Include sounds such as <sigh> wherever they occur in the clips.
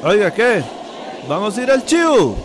Oiga, ¿qué? ¿Vamos a ir al chivo?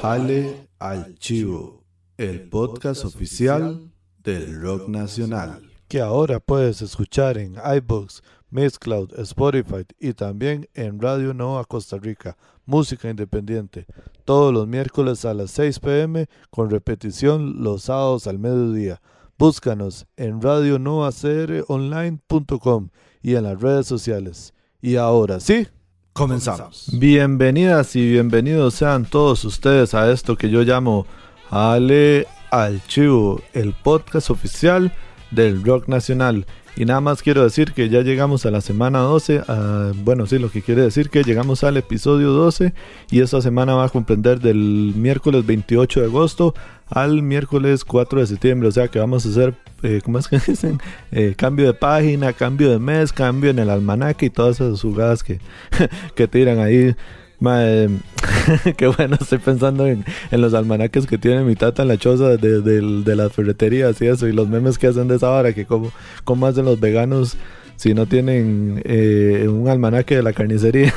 Jale al chivo, el podcast oficial del rock nacional. Que ahora puedes escuchar en iBooks, Mixcloud, Spotify y también en Radio Nova Costa Rica, música independiente, todos los miércoles a las 6 pm con repetición los sábados al mediodía. Búscanos en radionovacronline.com y en las redes sociales. Y ahora sí, comenzamos. Bienvenidas y bienvenidos sean todos ustedes a esto que yo llamo Ale al Chivo, el podcast oficial del rock nacional. Y nada más quiero decir que ya llegamos a la semana 12. ah, bueno, sí, lo que quiere decir que llegamos al episodio 12 y esta semana va a comprender del miércoles 28 de agosto al miércoles 4 de septiembre. O sea que vamos a hacer, eh, ¿cómo es que <laughs> dicen? Eh, cambio de página, cambio de mes, cambio en el almanaque y todas esas jugadas que, <laughs> que tiran ahí. Mae, <laughs> qué bueno, estoy pensando en, los almanaques que tiene mi tata en la choza de, de, de las ferreterías y eso, y los memes que hacen de esa hora, que como, como hacen los veganos si no tienen eh, un almanaque de la carnicería.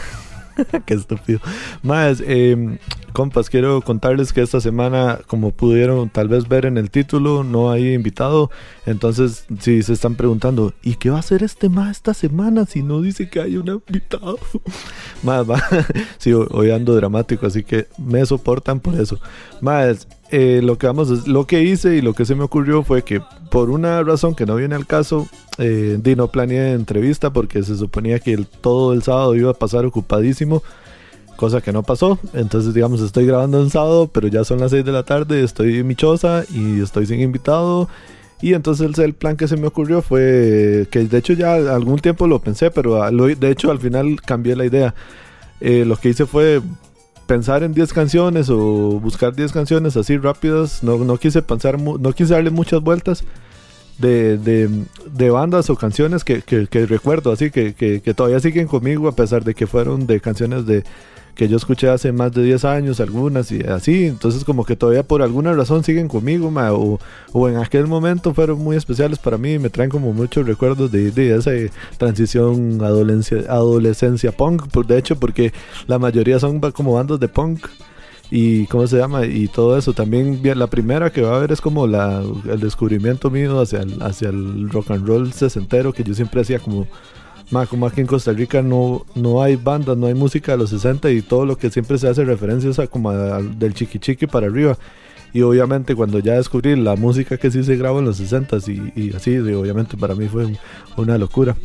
<laughs> Qué estúpido. Más, eh, compas, quiero contarles que esta semana, como pudieron tal vez ver en el título, no hay invitado. Entonces, si se están preguntando, ¿y qué va a hacer este más esta semana si no dice que hay un invitado? <laughs> Más, va. <laughs> sí, hoy ando dramático, así que me soportan por eso. Más, eh, lo que vamos lo que hice y lo que se me ocurrió fue que por una razón que no viene al caso eh, no planeé entrevista porque se suponía que el- todo el sábado iba a pasar ocupadísimo cosa que no pasó. Entonces digamos estoy grabando un sábado pero ya son las 6 de la tarde estoy en mi choza y estoy sin invitado. Y entonces el, plan que se me ocurrió fue que de hecho ya algún tiempo lo pensé pero a- lo- de hecho al final cambié la idea. Eh, lo que hice fue pensar en 10 canciones o buscar 10 canciones así rápidas. No, no quise pensar, no quise darle muchas vueltas de, de, de bandas o canciones que, que- recuerdo, así que, que todavía siguen conmigo a pesar de que fueron de canciones de que yo escuché hace más de 10 años, algunas y así. Entonces como que todavía por alguna razón siguen conmigo, o, o en aquel momento fueron muy especiales para mí y me traen como muchos recuerdos de, de esa transición adolescencia, punk. De hecho, porque la mayoría son como bandas de punk y cómo se llama y todo eso también la primera que va a haber es como la el descubrimiento mío hacia el, hacia el rock and roll sesentero que yo siempre hacía como ma, como aquí en Costa Rica no no hay bandas no hay música de los 60 y todo lo que siempre se hace referencia es a como del chiqui chiqui para arriba. Y obviamente cuando ya descubrí la música que sí se grabó en los 60 y, y así obviamente para mí fue un- una locura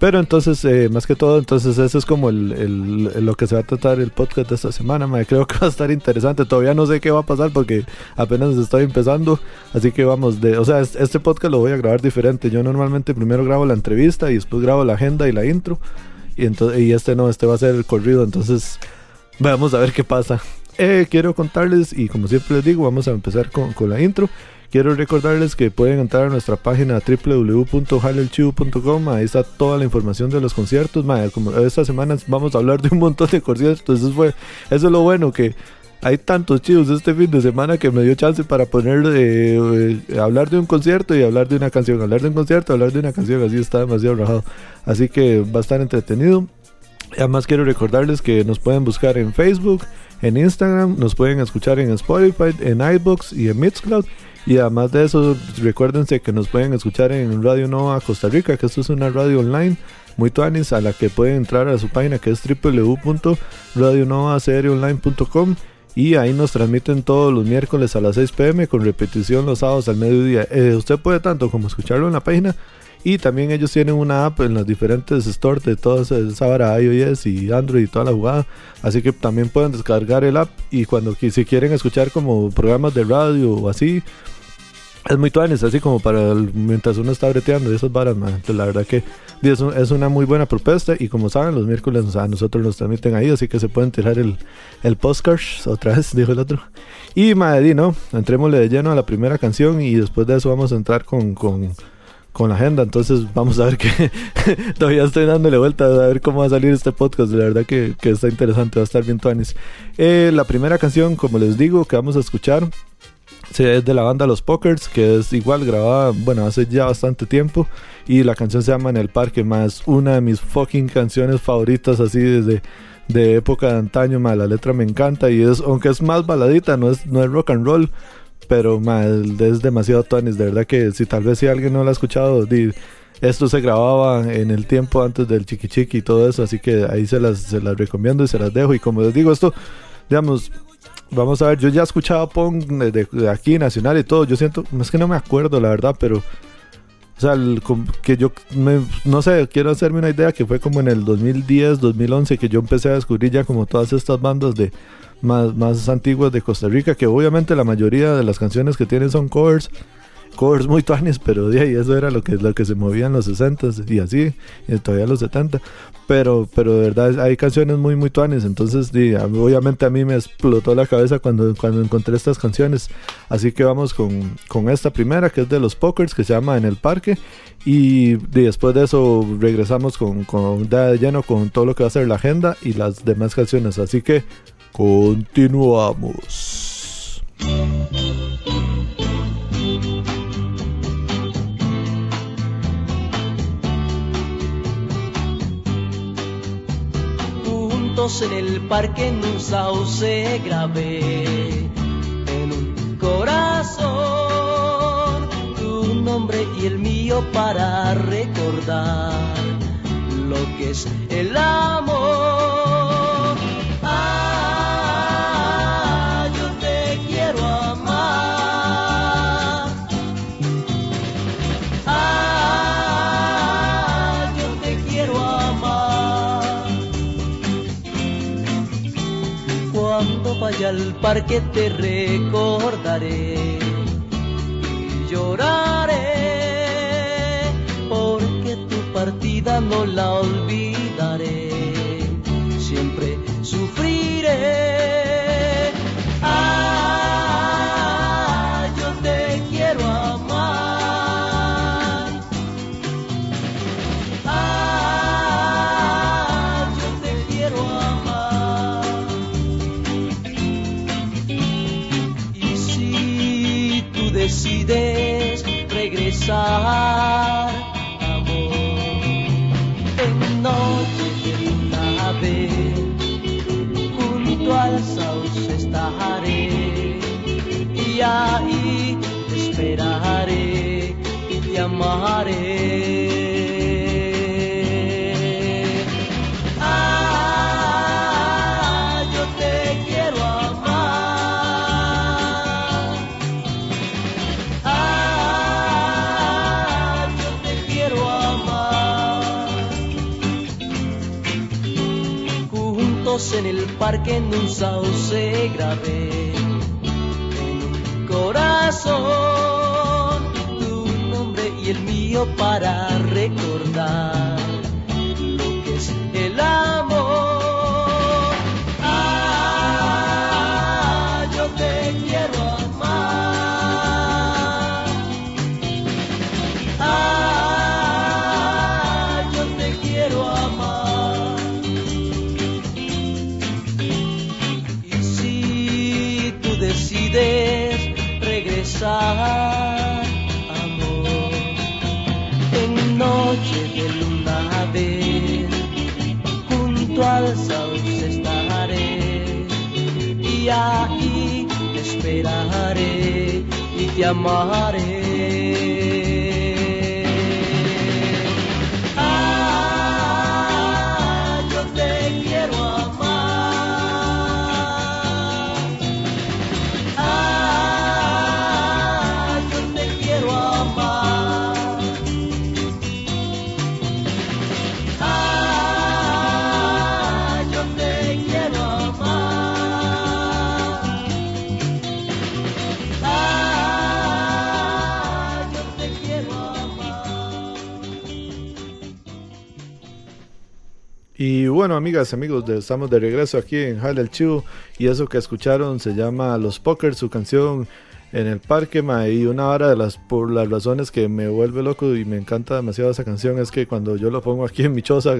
pero entonces, eh, más que todo, entonces eso es como el, el- el- lo que se va a tratar el podcast de esta semana. mae. Creo que va a estar interesante. Todavía no sé qué va a pasar porque apenas estoy empezando. Así que vamos, de, o sea, es- este podcast lo voy a grabar diferente. Yo normalmente primero grabo la entrevista y después grabo la agenda y la intro. Y, entonces, y este no, este va a ser el corrido. Entonces, vamos a ver qué pasa. Eh, quiero contarles, y como siempre les digo, vamos a empezar con, con la intro. Quiero recordarles que pueden entrar a nuestra página www.jalelchivo.com. Ahí está toda la información de los conciertos. ma, Como esta semana vamos a hablar de un montón de conciertos. Eso, fue, eso es lo bueno que hay tantos chivos este fin de semana que me dio chance para poner eh, eh, hablar de un concierto y hablar de una canción. Hablar de un concierto, hablar de una canción. Así está demasiado rajado. Así que va a estar entretenido. Además quiero recordarles que nos pueden buscar en Facebook, en Instagram, nos pueden escuchar en Spotify, en iBox y en Mixcloud. Y además de eso, recuérdense que nos pueden escuchar en Radio Nova Costa Rica, que esto es una radio online muy tuanis a la que pueden entrar a su página que es www.radionovacronline.com y ahí nos transmiten todos los miércoles a las 6 pm con repetición los sábados al mediodía. Eh, usted puede tanto como escucharlo en la página y también ellos tienen una app en las diferentes stores de todas esa vara iOS y Android y toda la jugada. Así que también pueden descargar el app y cuando si quieren escuchar como programas de radio o así, es muy tuanes, así como para mientras uno está breteando y esas varas, man. Entonces, la verdad que es, un- es una muy buena propuesta y como saben, los miércoles o nosotros nos transmiten ahí, así que se pueden tirar el, el postcard otra vez, <laughs> dijo el otro. Y madre, ¿no? Entrémosle de lleno a la primera canción y después de eso vamos a entrar con, con, con la agenda. Entonces vamos a ver que <laughs> todavía estoy dándole vuelta a ver cómo va a salir este podcast. La verdad que, que está interesante, va a estar bien tuanis. Eh, la primera canción, como les digo, que vamos a escuchar Sí, es de la banda Los Pokers, que es igual grabada, bueno, hace ya bastante tiempo. Y la canción se llama En el Parque, más una de mis fucking canciones favoritas, así desde de época de antaño, más la letra me encanta. Y es, aunque es más baladita, no es, no es rock and roll, pero más es demasiado tonis. De verdad que si tal vez si alguien no lo ha escuchado, esto se grababa en el tiempo antes del chiqui chiqui y todo eso, así que ahí se las, se las recomiendo y se las dejo. Y como les digo, esto, digamos, Vamos a ver, yo ya he escuchado Pong de, aquí, Nacional y todo. Yo siento, es que no me acuerdo la verdad, pero. O sea, que yo, no sé, quiero hacerme una idea que fue como en el 2010, 2011 que yo empecé a descubrir ya como todas estas bandas de más, más antiguas de Costa Rica, que obviamente la mayoría de las canciones que tienen son covers covers muy tuanes, pero de ahí eso era lo que, lo que se movía en los 60 y así, y todavía los 70. Pero, pero de verdad hay canciones muy, muy tuanes. Entonces, obviamente a mí me explotó la cabeza cuando, cuando encontré estas canciones. Así que vamos con, con esta primera, que es de los Pokers, que se llama En el Parque. Y, después de eso regresamos con, con de lleno con todo lo que va a ser la agenda y las demás canciones. Así que continuamos. En el parque en un sauce grabé en un corazón tu nombre y el mío para recordar lo que es el amor. Vaya al parque te recordaré y lloraré porque tu partida no la olvidaré. Siempre sufriré. Regresar, amor, en noche vez, junto al sauce estaré y ahí te esperaré y te amaré. En el parque en un sauce grabé en un corazón tu nombre y el mío para recordar lo que es el amor. Amigas, amigos, estamos de regreso aquí en Jale el Chivo. Y eso que escucharon se llama Los Pokers, su canción en el parque, ma, y una hora de las, por las razones que me vuelve loco y me encanta demasiado esa canción es que cuando yo lo pongo aquí en mi choza,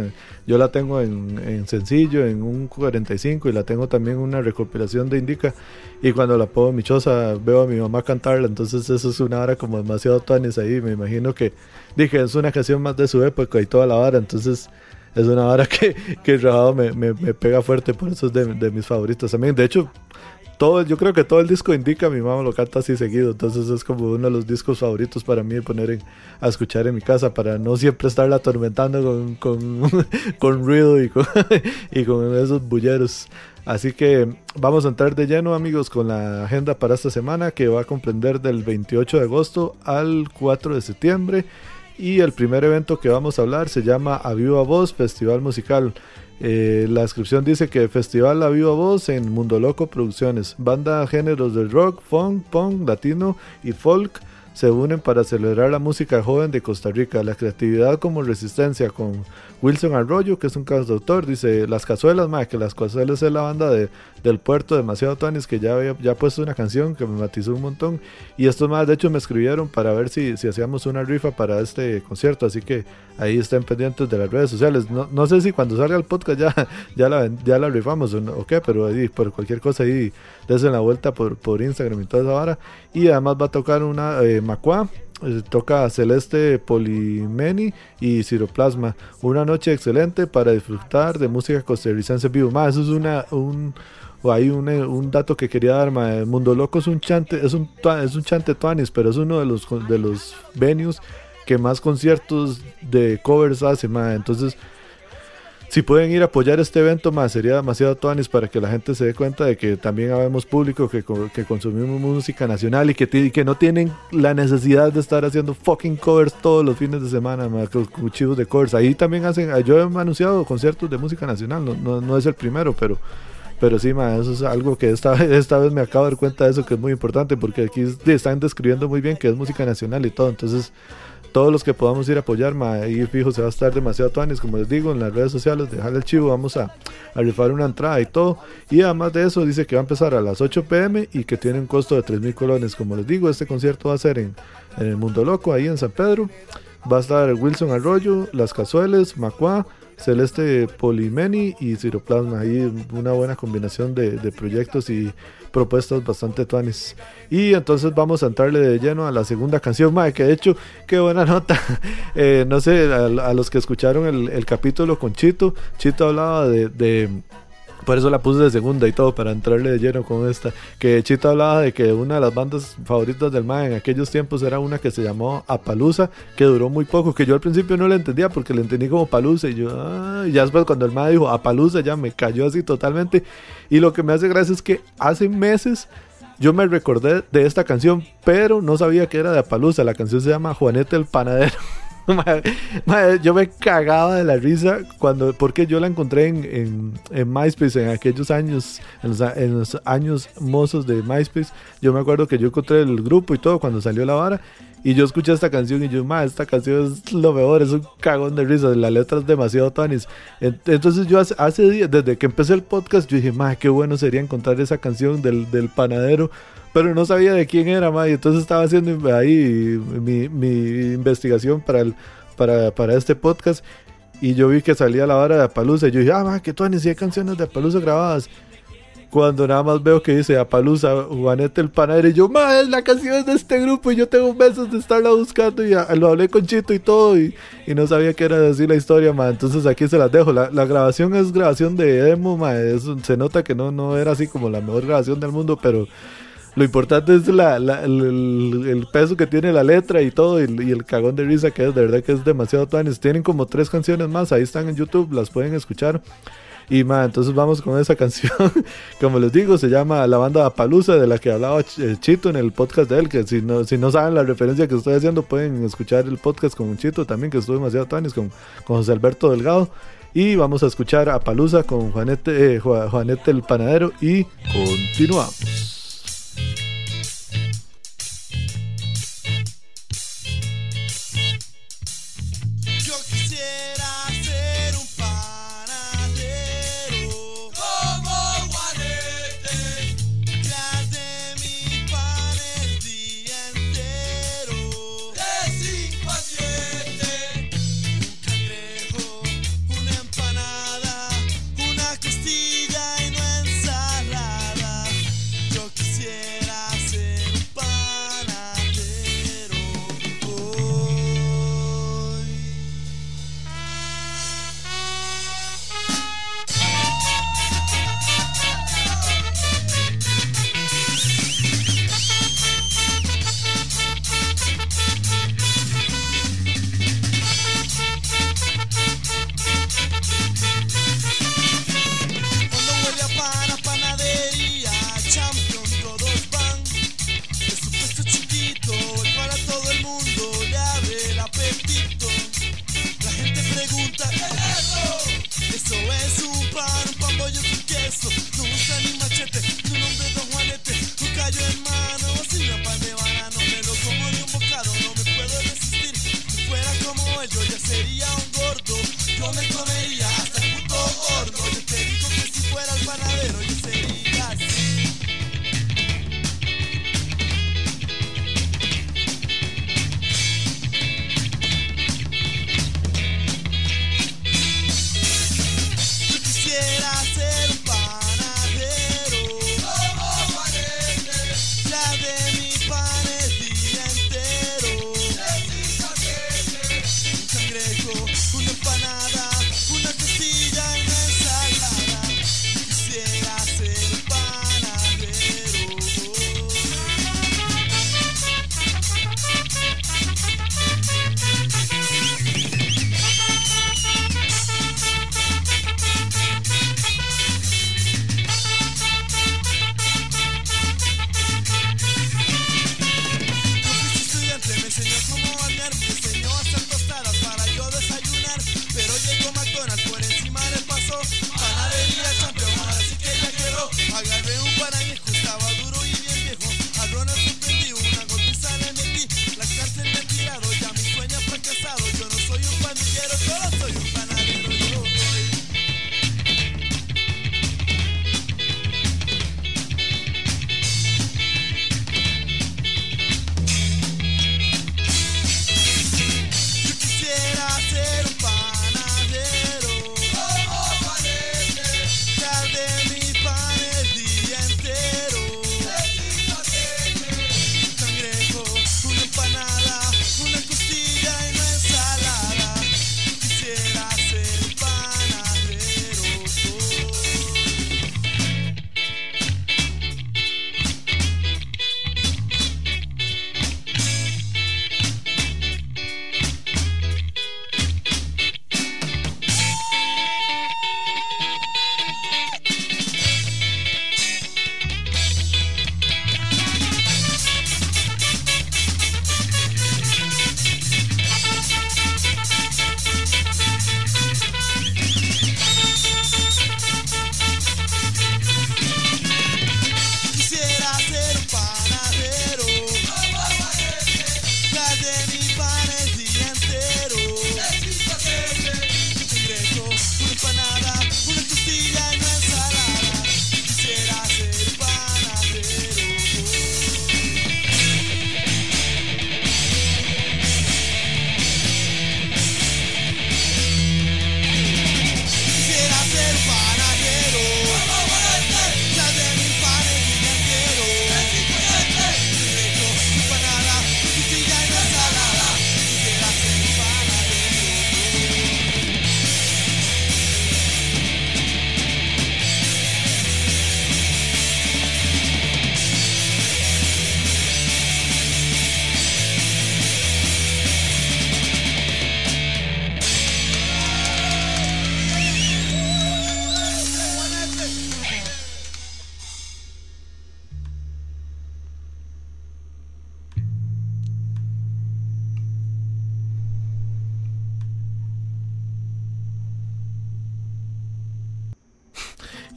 yo la tengo en, sencillo, en un 45 y la tengo también en una recopilación de Indica y cuando la pongo en mi choza veo a mi mamá cantarla, entonces eso es una hora como demasiado tuanis ahí, me imagino que dije, es una canción más de su época y toda la hora, entonces es una hora que, que el me, me, me, pega fuerte, por eso es de, de mis favoritos también. De hecho, todo, yo creo que todo el disco indica, mi mamá lo canta así seguido, entonces es como uno de los discos favoritos para mí de poner a escuchar en mi casa, para no siempre estarla atormentando con, con, <laughs> con ruido y con, <laughs> y con esos bulleros. Así que vamos a entrar de lleno amigos con la agenda para esta semana que va a comprender del 28 de agosto al 4 de septiembre. Y el primer evento que vamos a hablar se llama A Viva Voz Festival Musical. Eh, la descripción dice que Festival A Viva Voz en Mundo Loco Producciones. Banda géneros de rock, funk, punk, latino y folk se unen para celebrar la música joven de Costa Rica, la creatividad como resistencia con Wilson Arroyo, que es un cantautor, dice Las Cazuelas, más que Las Cazuelas es la banda de, del puerto demasiado Tuanis que ya había ya puesto una canción que me matizó un montón y estos más de hecho me escribieron para ver si, si hacíamos una rifa para este concierto, así que ahí estén pendientes de las redes sociales. No, no sé si cuando salga el podcast ya, <laughs> ya, la, ya la rifamos o, qué, pero ahí por cualquier cosa ahí desde la vuelta por, por Instagram y toda esa hora. Y además va a tocar una eh, Macua, eh, toca Celeste Polimeni y Ciroplasma. Una noche excelente para disfrutar de música costarricense vivo. Más, eso es una, un, hay un, eh, un, dato que quería dar. Mundo Loco es un chante, es un, es un chante tuanis, pero es uno de los, de los venues que más conciertos de covers hace. Entonces, si pueden ir a apoyar este evento, más sería demasiado tuanis para que la gente se dé cuenta de que también habemos público que, que consumimos música nacional y que, que no tienen la necesidad de estar haciendo fucking covers todos los fines de semana, con cuchillos de covers. Ahí también hacen, yo he anunciado conciertos de música nacional, no, no, es el primero, pero pero sí, ma, eso es algo que esta, esta vez me acabo de dar cuenta de eso que es muy importante porque aquí están describiendo muy bien que es música nacional y todo. Entonces, todos los que podamos ir a apoyar, ma, ahí fijo se va a estar demasiado tuanis, como les digo, en las redes sociales, dejarle el chivo, vamos a, a, rifar una entrada y todo. Y además de eso, dice que va a empezar a las 8 pm y que tiene un costo de 3 mil colones. Como les digo, este concierto va a ser en, en el Mundo Loco, ahí en San Pedro. Va a estar Wilson Arroyo, Las Cazueles, Macua, Celeste Polimeni y Ciroplasma. Ahí una buena combinación de, proyectos y propuestas bastante tuanis. Y entonces vamos a entrarle de lleno a la segunda canción, madre, que de hecho, qué buena nota. <laughs> Eh, no sé, a, los que escucharon el, capítulo con Chito, Chito hablaba de por eso la puse de segunda y todo, para entrarle de lleno con esta. Que Chito hablaba de que una de las bandas favoritas del MAE en aquellos tiempos era una que se llamó Apalusa, que duró muy poco, que yo al principio no la entendía porque la entendí como Palusa. Y yo, ah, y ya después cuando el MAE dijo Apalusa, ya me cayó así totalmente. Y lo que me hace gracia es que hace meses yo me recordé de esta canción, pero no sabía que era de Apalusa. La canción se llama Juanete el Panadero. <laughs> yo me cagaba de la risa cuando, porque yo la encontré en, en, MySpace en aquellos años, en los, años mozos de MySpace. Yo me acuerdo que yo encontré el grupo y todo cuando salió la vara. Y yo escuché esta canción y yo, ma, esta canción es lo mejor, es un cagón de risa, la letra es demasiado tanis. Entonces yo hace, hace días, desde que empecé el podcast, yo dije, ma, qué bueno sería encontrar esa canción del, del panadero pero no sabía de quién era, ma, y entonces estaba haciendo ahí mi, mi investigación para, el, para, para, este podcast y yo vi que salía la hora de Apalusa y yo dije, ah, ma, que tú hay canciones de Apalusa grabadas. Cuando nada más veo que dice Apalusa, Juanete el Panadero, y yo, ma, es la canción de este grupo y yo tengo meses de estarla buscando y lo hablé con Chito y todo y, y no sabía que era así la historia, ma. Entonces aquí se las dejo. La, la grabación es grabación de demo, ma. se nota que no, no era así como la mejor grabación del mundo, pero lo importante es la, el, peso que tiene la letra y todo, y, el cagón de risa que es, de verdad que es demasiado tuanes. Tienen como tres canciones más, ahí están en YouTube, las pueden escuchar. Y ma, entonces vamos con esa <laughs> canción. Como les digo, se llama La Banda Palusa, de la que hablaba eh, Chito en el podcast de él. Que si no, si no saben la referencia que estoy haciendo, pueden escuchar el podcast con Chito también, que estuvo demasiado tuanes, con, con José Alberto Delgado. Y vamos a escuchar a Palusa con Juanete, eh, Juanete el Panadero. Y continuamos.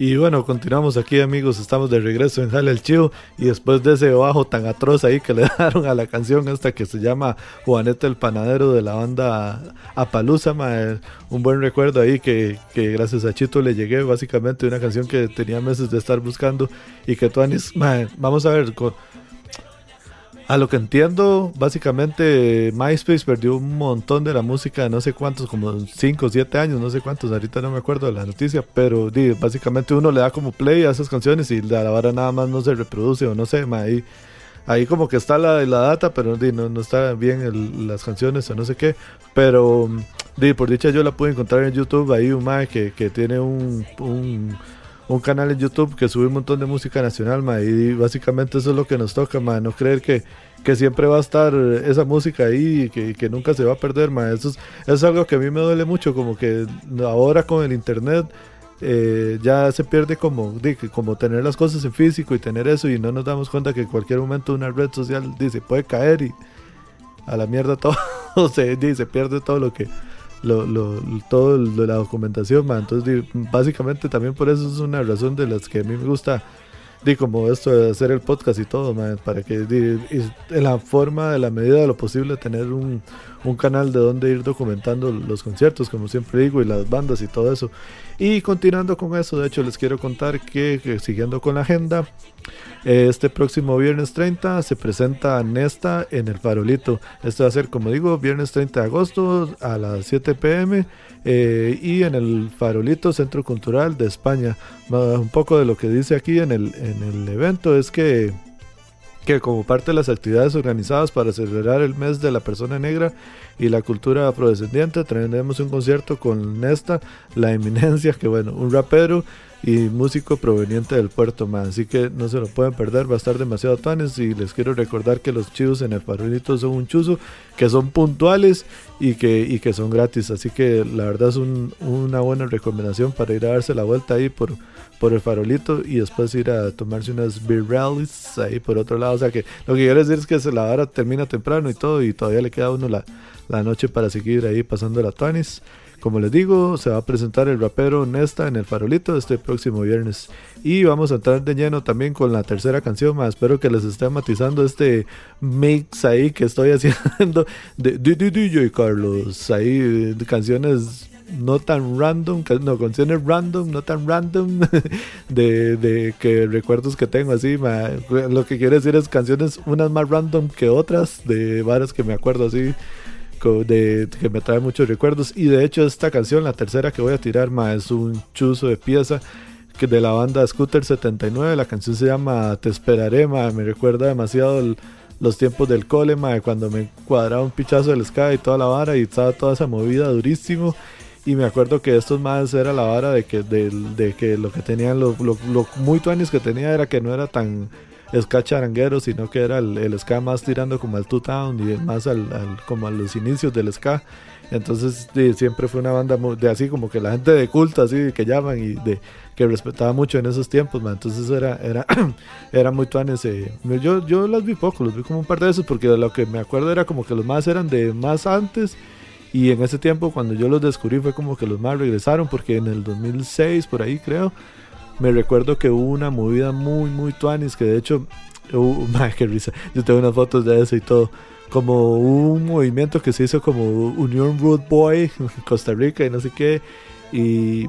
Y bueno, continuamos aquí amigos, estamos de regreso en Jale el Chivo. Y después de ese bajo tan atroz ahí que <laughs> le dieron a la canción esta que se llama Juanete el Panadero de la banda Apalusa, un buen recuerdo ahí que, que, gracias a Chito le llegué básicamente una canción que tenía meses de estar buscando y que Tuanis, vamos a ver, a lo que entiendo, básicamente MySpace perdió un montón de la música, no sé cuántos, como 5 o 7 años, no sé cuántos, ahorita no me acuerdo de la noticia, pero básicamente uno le da como play a esas canciones y la vara nada más no se reproduce o no sé, ahí, ahí como que está la, la data, pero no, no está bien las canciones o no sé qué, pero por dicha yo la pude encontrar en YouTube, ahí un mae que, tiene un canal en YouTube que sube un montón de música nacional, ma, y básicamente eso es lo que nos toca, ma, no creer que, que siempre va a estar esa música ahí y que, que nunca se va a perder, ma. Eso es, es, algo que a mí me duele mucho, como que ahora con el internet eh, ya se pierde como, como tener las cosas en físico y tener eso y no nos damos cuenta que en cualquier momento una red social dice puede caer y a la mierda todo <laughs> se, se pierde todo lo que lo, lo, todo la documentación, Entonces, básicamente también por eso es una razón de las que a mí me gusta, di, como esto de hacer el podcast y todo, para que en la forma, de la medida de lo posible, tener un, un canal de donde ir documentando los conciertos, como siempre digo, y las bandas y todo eso. Y continuando con eso, de hecho les quiero contar que, siguiendo con la agenda, este próximo viernes 30 se presenta Nesta en el Farolito. Esto va a ser, como digo, viernes 30 de agosto a las 7 pm eh, y en el Farolito Centro Cultural de España. Un poco de lo que dice aquí en el, en el evento es que que como parte de las actividades organizadas para celebrar el mes de la persona negra y la cultura afrodescendiente, tendremos un concierto con Nesta, la eminencia, que bueno, un rapero y músico proveniente del puerto más. Así que no se lo pueden perder, va a estar demasiado tanes y les quiero recordar que los chivos en el farolito son un chuzo, que son puntuales y que, y que son gratis. Así que la verdad es una buena recomendación para ir a darse la vuelta ahí por por el farolito y después ir a tomarse unas beer rallies ahí por otro lado. O sea que lo que quiero decir es que la hora termina temprano y todo y todavía le queda uno la, la noche para seguir ahí pasando la tuanis. Como les digo, se va a presentar el rapero Nesta en el farolito este próximo viernes. Y vamos a entrar de lleno también con la tercera canción. Espero que les esté matizando este mix ahí que estoy <laughs> haciendo de DJ Carlos. Ahí canciones no tan random, no, canciones random, no tan random, <laughs> de, de que recuerdos que tengo así, lo que quiere decir es canciones unas más random que otras, de varias que me acuerdo así, de, que me trae muchos recuerdos, y de hecho esta canción, la tercera que voy a tirar, ma, es un chuzo de pieza que de la banda Scooter 79, la canción se llama Te esperaré, me recuerda demasiado los tiempos del cole, cuando me cuadraba un pichazo del sky y toda la vara y estaba toda esa movida durísimo y me acuerdo que estos más era la vara de que, de, que lo que tenían, lo, lo, muy tuanis que tenía era que no era tan ska charanguero, sino que era el, el ska más tirando como al two town y más al, como a los inicios del ska. Entonces siempre fue una banda de así como que la gente de culto, así que llaman y de que respetaba mucho en esos tiempos, entonces era era <clears throat> era muy tuanes. Eh. Yo, yo las vi poco, los vi como un par de esos porque lo que me acuerdo era como que los más eran de más antes y en ese tiempo, cuando yo los descubrí, fue como que los más regresaron, porque en el 2006, por ahí creo, me recuerdo que hubo una movida muy, muy tuanis, que de hecho, <laughs> uh, <laughs> qué risa, yo tengo unas fotos de eso y todo. Como un movimiento que se hizo como Unión Road Boy, <laughs> Costa Rica y no sé qué. Y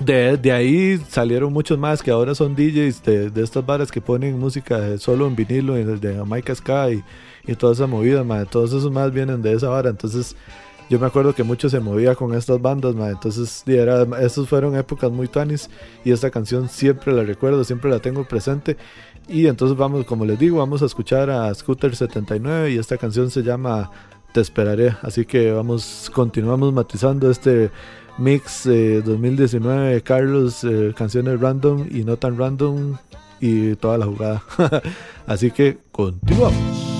de, de, ahí salieron muchos más que ahora son DJs de, de estas bares que ponen música solo en vinilo, de Jamaica Sky y, y toda esa movida, todos esos más vienen de esa vara. Entonces yo me acuerdo que mucho se movía con estas bandas, entonces era, estos fueron épocas muy tanis y esta canción siempre la recuerdo, siempre la tengo presente. Y entonces vamos, como les digo, vamos a escuchar a Scooter 79 y esta canción se llama Te esperaré. Así que vamos, continuamos matizando este mix 2019 de Carlos, eh, canciones random y no tan random y toda la jugada. <laughs> Así que continuamos.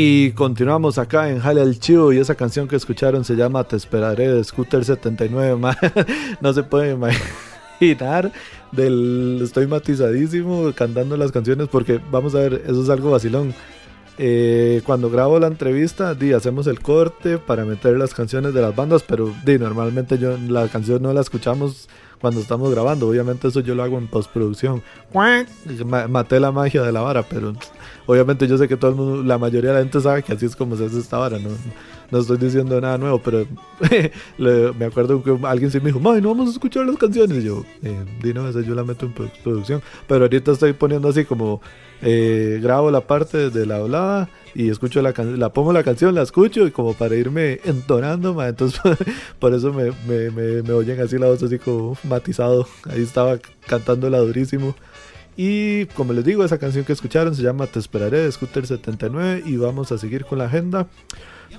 Y continuamos acá en Jale al Chivo y esa canción que escucharon se llama Te esperaré de Scooter 79. <laughs> no se puede imaginar del estoy matizadísimo cantando las canciones porque vamos a ver, eso es algo vacilón. Eh, cuando grabo la entrevista, di, hacemos el corte para meter las canciones de las bandas, pero di, normalmente yo la canción no la escuchamos cuando estamos grabando. Obviamente eso yo lo hago en postproducción. Maté la magia de la vara, pero obviamente yo sé que todo el mundo, la mayoría de la gente sabe que así es como se hace esta vara. No, no estoy diciendo nada nuevo, pero <laughs> me acuerdo que alguien se me dijo, no vamos a escuchar las canciones. Y yo, eh, di no, esa yo la meto en postproducción. Pero ahorita estoy poniendo así como eh, grabo la parte de la hablada y escucho la canción, la pongo la canción, la escucho y como para irme entonando, entonces <laughs> por eso me, me, me, oyen así la voz así como matizado, ahí estaba cantándola durísimo. Y como les digo, esa canción que escucharon se llama Te esperaré de Scooter 79 y vamos a seguir con la agenda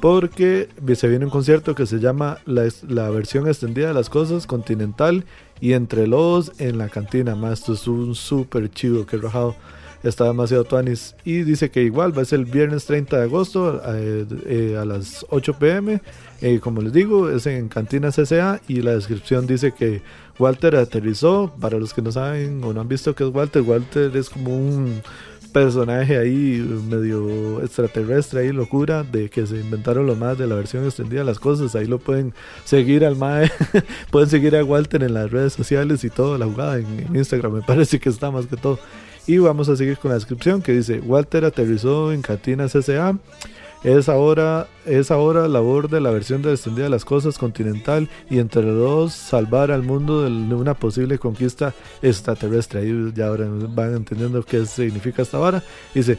porque se viene un concierto que se llama la, la versión extendida de las cosas Continental y Entre los en la cantina. Más esto es un súper chido que he rajado está demasiado tuanis. Y dice que igual va a ser el viernes 30 de agosto eh, eh, a las 8 pm. Eh, como les digo, es en Cantina CCA y la descripción dice que Walter aterrizó. Para los que no saben o no han visto que es Walter, Walter es como un personaje ahí medio extraterrestre ahí locura de que se inventaron lo más de la versión extendida de las cosas ahí lo pueden seguir al mae <laughs> pueden seguir a Walter en las redes sociales y todo la jugada en Instagram me parece que está más que todo y vamos a seguir con la descripción que dice, Walter aterrizó en Cantina CCA. Es ahora, es ahora labor de la versión de extendida de las cosas continental y entre los dos salvar al mundo de una posible conquista extraterrestre. Ahí ya ahora van entendiendo qué significa esta vara. Dice,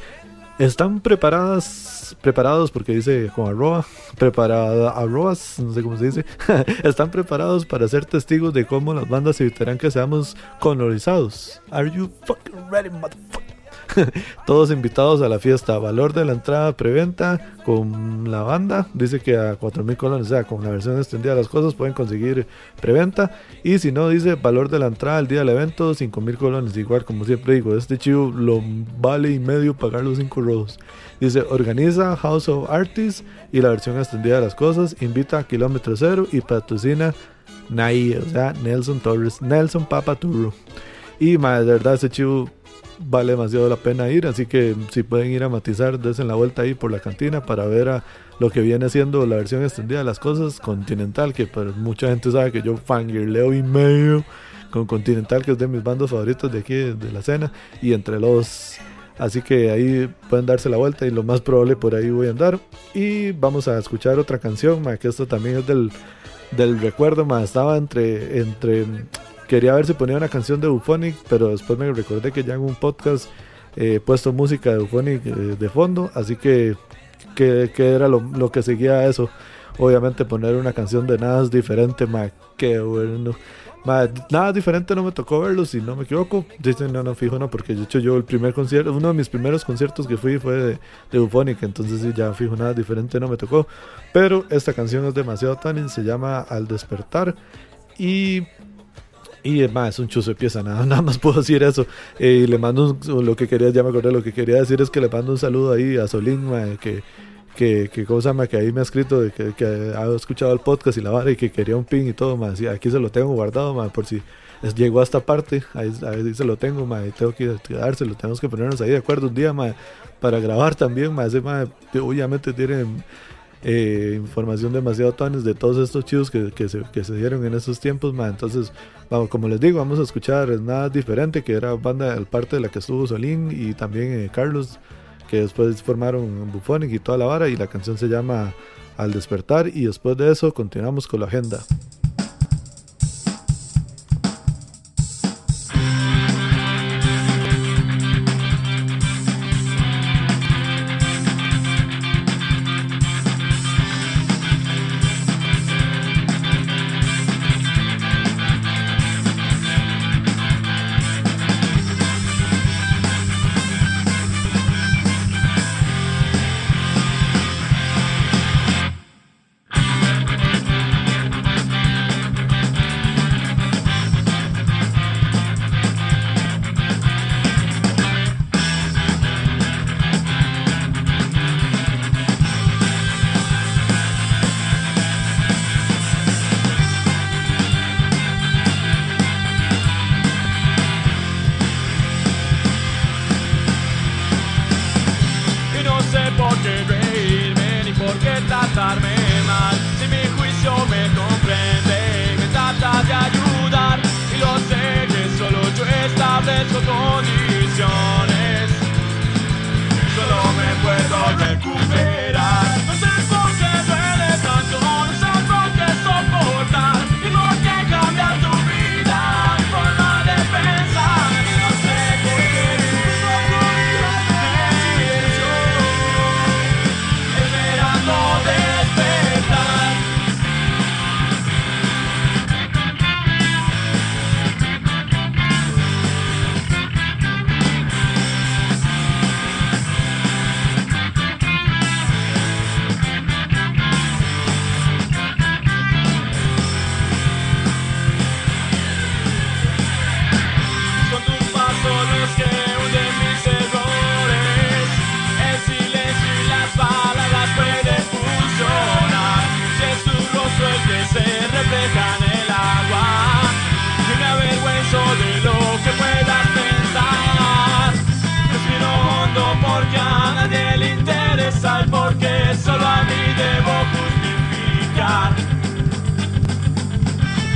están preparadas, preparados, porque dice con arroba, preparada, arrobas, no sé cómo se dice, <laughs> están preparados para ser testigos de cómo las bandas evitarán que seamos colonizados. Are you fucking ready, motherfucker? <laughs> Todos invitados a la fiesta. Valor de la entrada preventa con la banda. Dice que a 4.000 colones, o sea, con la versión extendida de las cosas pueden conseguir preventa. Y si no, dice valor de la entrada al día del evento, 5.000 colones. Igual, como siempre digo, este chivo lo vale y medio pagar los 5 robos. Dice, organiza House of Artists y la versión extendida de las cosas. Invita a Kilómetro Cero y patrocina Nai, o sea, Nelson Torres, Nelson Papa Turu. Y más, de verdad, ese chivo vale demasiado la pena ir, así que si pueden ir a matizar, desen la vuelta ahí por la cantina para ver a lo que viene siendo la versión extendida de las cosas, Continental, que pues, mucha gente sabe que yo fangirleo y medio con Continental, que es de mis bandos favoritos de aquí, de la escena, y entre los... Así que ahí pueden darse la vuelta y lo más probable por ahí voy a andar. Y vamos a escuchar otra canción, que esto también es del, del recuerdo, más estaba entre, entre Quería ver si ponía una canción de Buphonic, pero después me recordé que ya en un podcast he puesto música de Buphonic eh, de fondo, así que, que, era lo, que seguía eso. Obviamente poner una canción de nada es diferente, ma, qué bueno. nada diferente no me tocó verlo, si no me equivoco. Dicen, no, no, fijo, no, porque de hecho yo el primer concierto, uno de mis primeros conciertos que fui fue de, de entonces sí, ya fijo, nada diferente no me tocó. Pero esta canción es demasiado tan, se llama Al despertar. Y y es un chuzo de pieza, nada, <laughs> nada más puedo decir eso. Y le mando lo que quería, ya me acordé, lo que quería decir es que le mando un saludo ahí a Solín, que, que, que, cosa, que ahí me ha escrito, de que, ha escuchado el podcast y la vara y que quería un pin y todo, más. Aquí se lo tengo guardado, por si llegó a esta parte, ahí, se lo tengo, y tengo que dárselo, tenemos que ponernos ahí de acuerdo un día, para grabar también, más. obviamente tienen eh, información demasiado tones de todos estos chivos que, que, se, que se dieron en esos tiempos, entonces vamos, como les digo, vamos a escuchar nada diferente, que era banda, parte de la que estuvo Solín y también eh, Carlos, que después formaron Bufonic y toda la vara, y la canción se llama Al despertar, y después de eso continuamos con la agenda.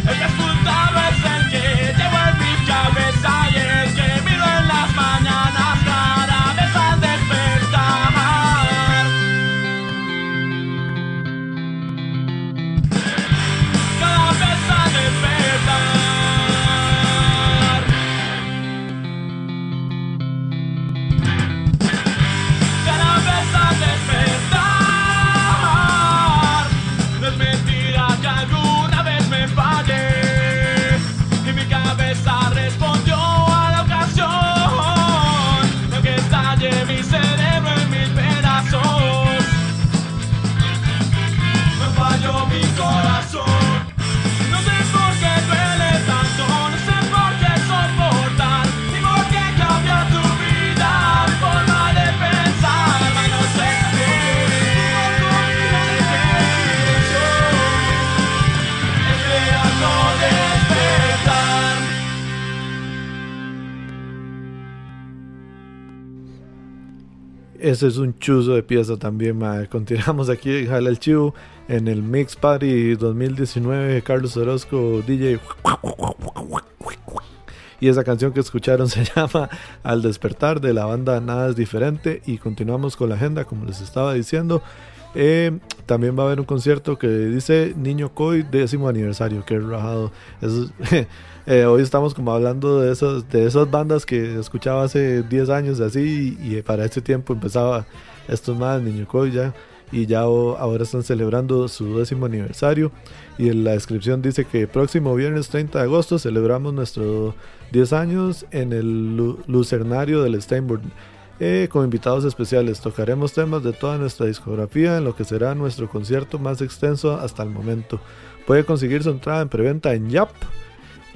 El resultado Ese es un chuzo de pieza también, mae. Continuamos aquí en Jala el Chivo en el Mix Party 2019. Carlos Orozco, DJ. Y esa canción que escucharon <laughs> se llama Al despertar de la banda Nada es diferente. Y continuamos con la agenda, como les estaba diciendo. Eh, también va a haber un concierto que dice Niño Coy décimo aniversario, que rajado. Eso es- <laughs> eh, hoy estamos como hablando de esas, de esas bandas que escuchaba hace 10 años así y, para este tiempo empezaba estos más Niño Coy ya y ya ahora están celebrando su décimo aniversario y en la descripción dice que próximo viernes 30 de agosto celebramos nuestros 10 años en el Lu- Lucernario del Steinburg eh, con invitados especiales. Tocaremos temas de toda nuestra discografía en lo que será nuestro concierto más extenso hasta el momento. Puede conseguir su entrada en preventa en Yap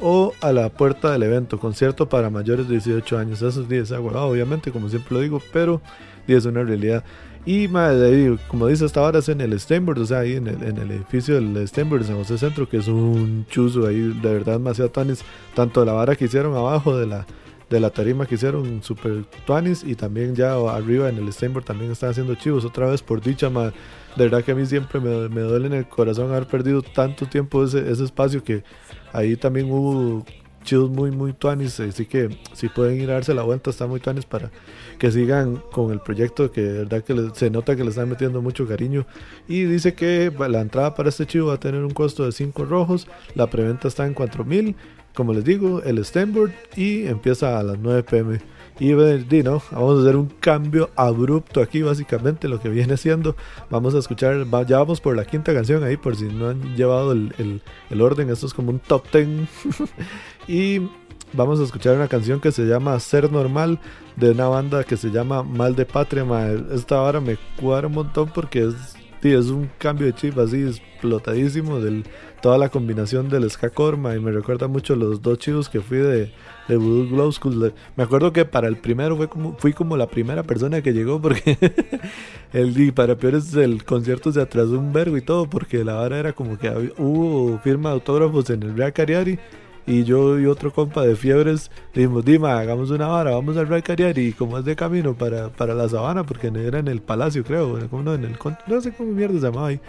o a la puerta del evento. Concierto para mayores de 18 años. Esos días agua, obviamente, como siempre lo digo, pero es una realidad. Y madre, como dice hasta ahora es en el Steinberg, o sea, ahí en el, en el edificio del Steinberg San José Centro, que es un chuzo ahí, de verdad demasiado tuanis. Tanto la vara que hicieron abajo de la, de la tarima que hicieron super tuanis y también ya arriba en el Steinberg también están haciendo chivos otra vez por dicha, madre. De verdad que a mí siempre me, me duele en el corazón haber perdido tanto tiempo ese, ese espacio que ahí también hubo chivos muy muy tuanis así que si pueden ir a darse la vuelta está muy tuanis para que sigan con el proyecto que de verdad que le- se nota que le están metiendo mucho cariño. Y dice que la entrada para este chivo va a tener un costo de 5 rojos la preventa está en 4000 como les digo el Stenboard y empieza a las 9 pm y no, vamos a hacer un cambio abrupto aquí básicamente lo que viene siendo. Vamos a escuchar ya vamos por la quinta canción ahí por si no han llevado el, el- el orden. Esto es como un top 10 <laughs> y vamos a escuchar una canción que se llama Ser Normal de una banda que se llama Mal de Patria. Esta vara me cuadra un montón porque es, sí, es un cambio de chip así explotadísimo de toda la combinación del ska core, mae, y me recuerda mucho los dos chivos que fui de, de Voodoo Glow School. Me acuerdo que para el primero fue como, fui como la primera persona que llegó porque <laughs> el y para peores el concierto se atrasó un vergo y todo porque la vara era como que hubo firma de autógrafos en el Real Cariari Y yo y otro compa de fiebres dijimos, Dima, hagamos una vara, vamos al Raycariar. Y como es de camino para, para la sabana, porque era en el palacio, creo, no, en el, no sé cómo mierda se llamaba ahí,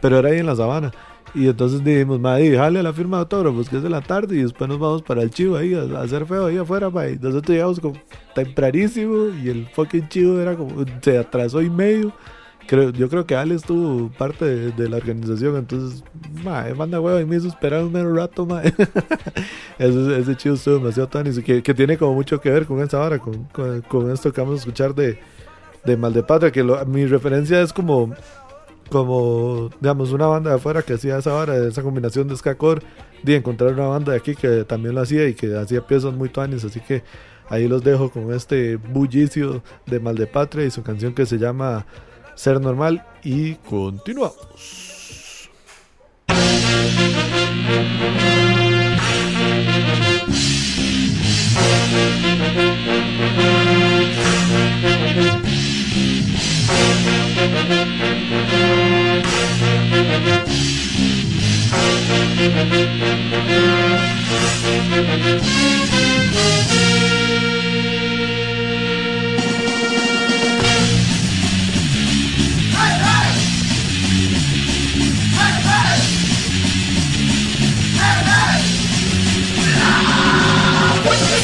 pero era ahí en la sabana. Y entonces dijimos, madre, jale a la firma de autógrafos, que es de la tarde, y después nos vamos para el chivo ahí a, hacer feo ahí afuera, ma. Y nosotros llegamos como tempranísimo, y el fucking chivo era como, se atrasó y medio. Creo, yo creo que Ale estuvo parte de, la organización, entonces, manda huevo y me hizo esperar un mero rato, madre. <laughs> ese, ese chivo estuvo demasiado tan que, que tiene como mucho que ver con esa hora, con, con, esto que vamos a escuchar de, de Mal de Patria, que mi referencia es como como, digamos, una banda de afuera que hacía esa hora, esa combinación de ska-core, de encontrar una banda de aquí que también lo hacía y que hacía piezas muy tuanes, así que ahí los dejo con este bullicio de Mal de Patria y su canción que se llama Ser Normal y continuamos.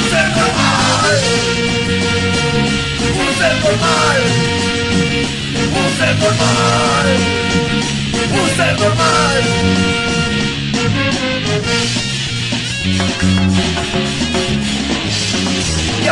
Você é por mais. Você é por mais.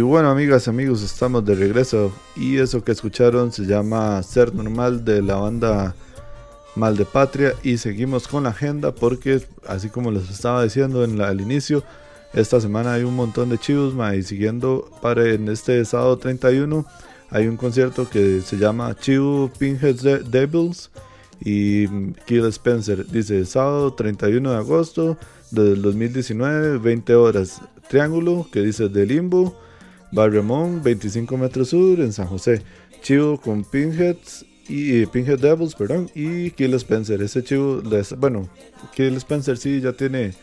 bueno, amigas y amigos, estamos de regreso. Y eso que escucharon se llama Ser Normal de la banda Mal de Patria. Y seguimos con la agenda porque, así como les estaba diciendo en la, al inicio, esta semana hay un montón de chivos. y siguiendo para en este sábado 31 hay un concierto que se llama Chivo Pinhead Devils y Kill Spencer. Dice sábado 31 de agosto del 2019, 20 horas. Triángulo que dice de Limbo, Barremont, 25 metros sur en San José. Chivo con Pinheads y Pinhead Devils, perdón, y Kill Spencer. Ese chivo, bueno, Kill Spencer sí ya tiene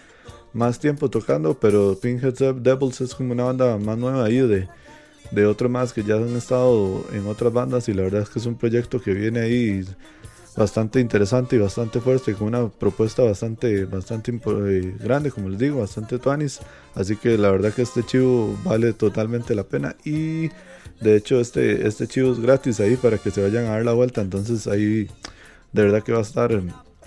más tiempo tocando, pero Pinhead Devils es como una banda más nueva ahí de de otros más que ya han estado en otras bandas y la verdad es que es un proyecto que viene ahí bastante interesante y bastante fuerte con una propuesta bastante bastante eh, grande como les digo bastante tuanis. Así que la verdad que este chivo vale totalmente la pena. Y de hecho este este chivo es gratis ahí para que se vayan a dar la vuelta. Entonces ahí de verdad que va a estar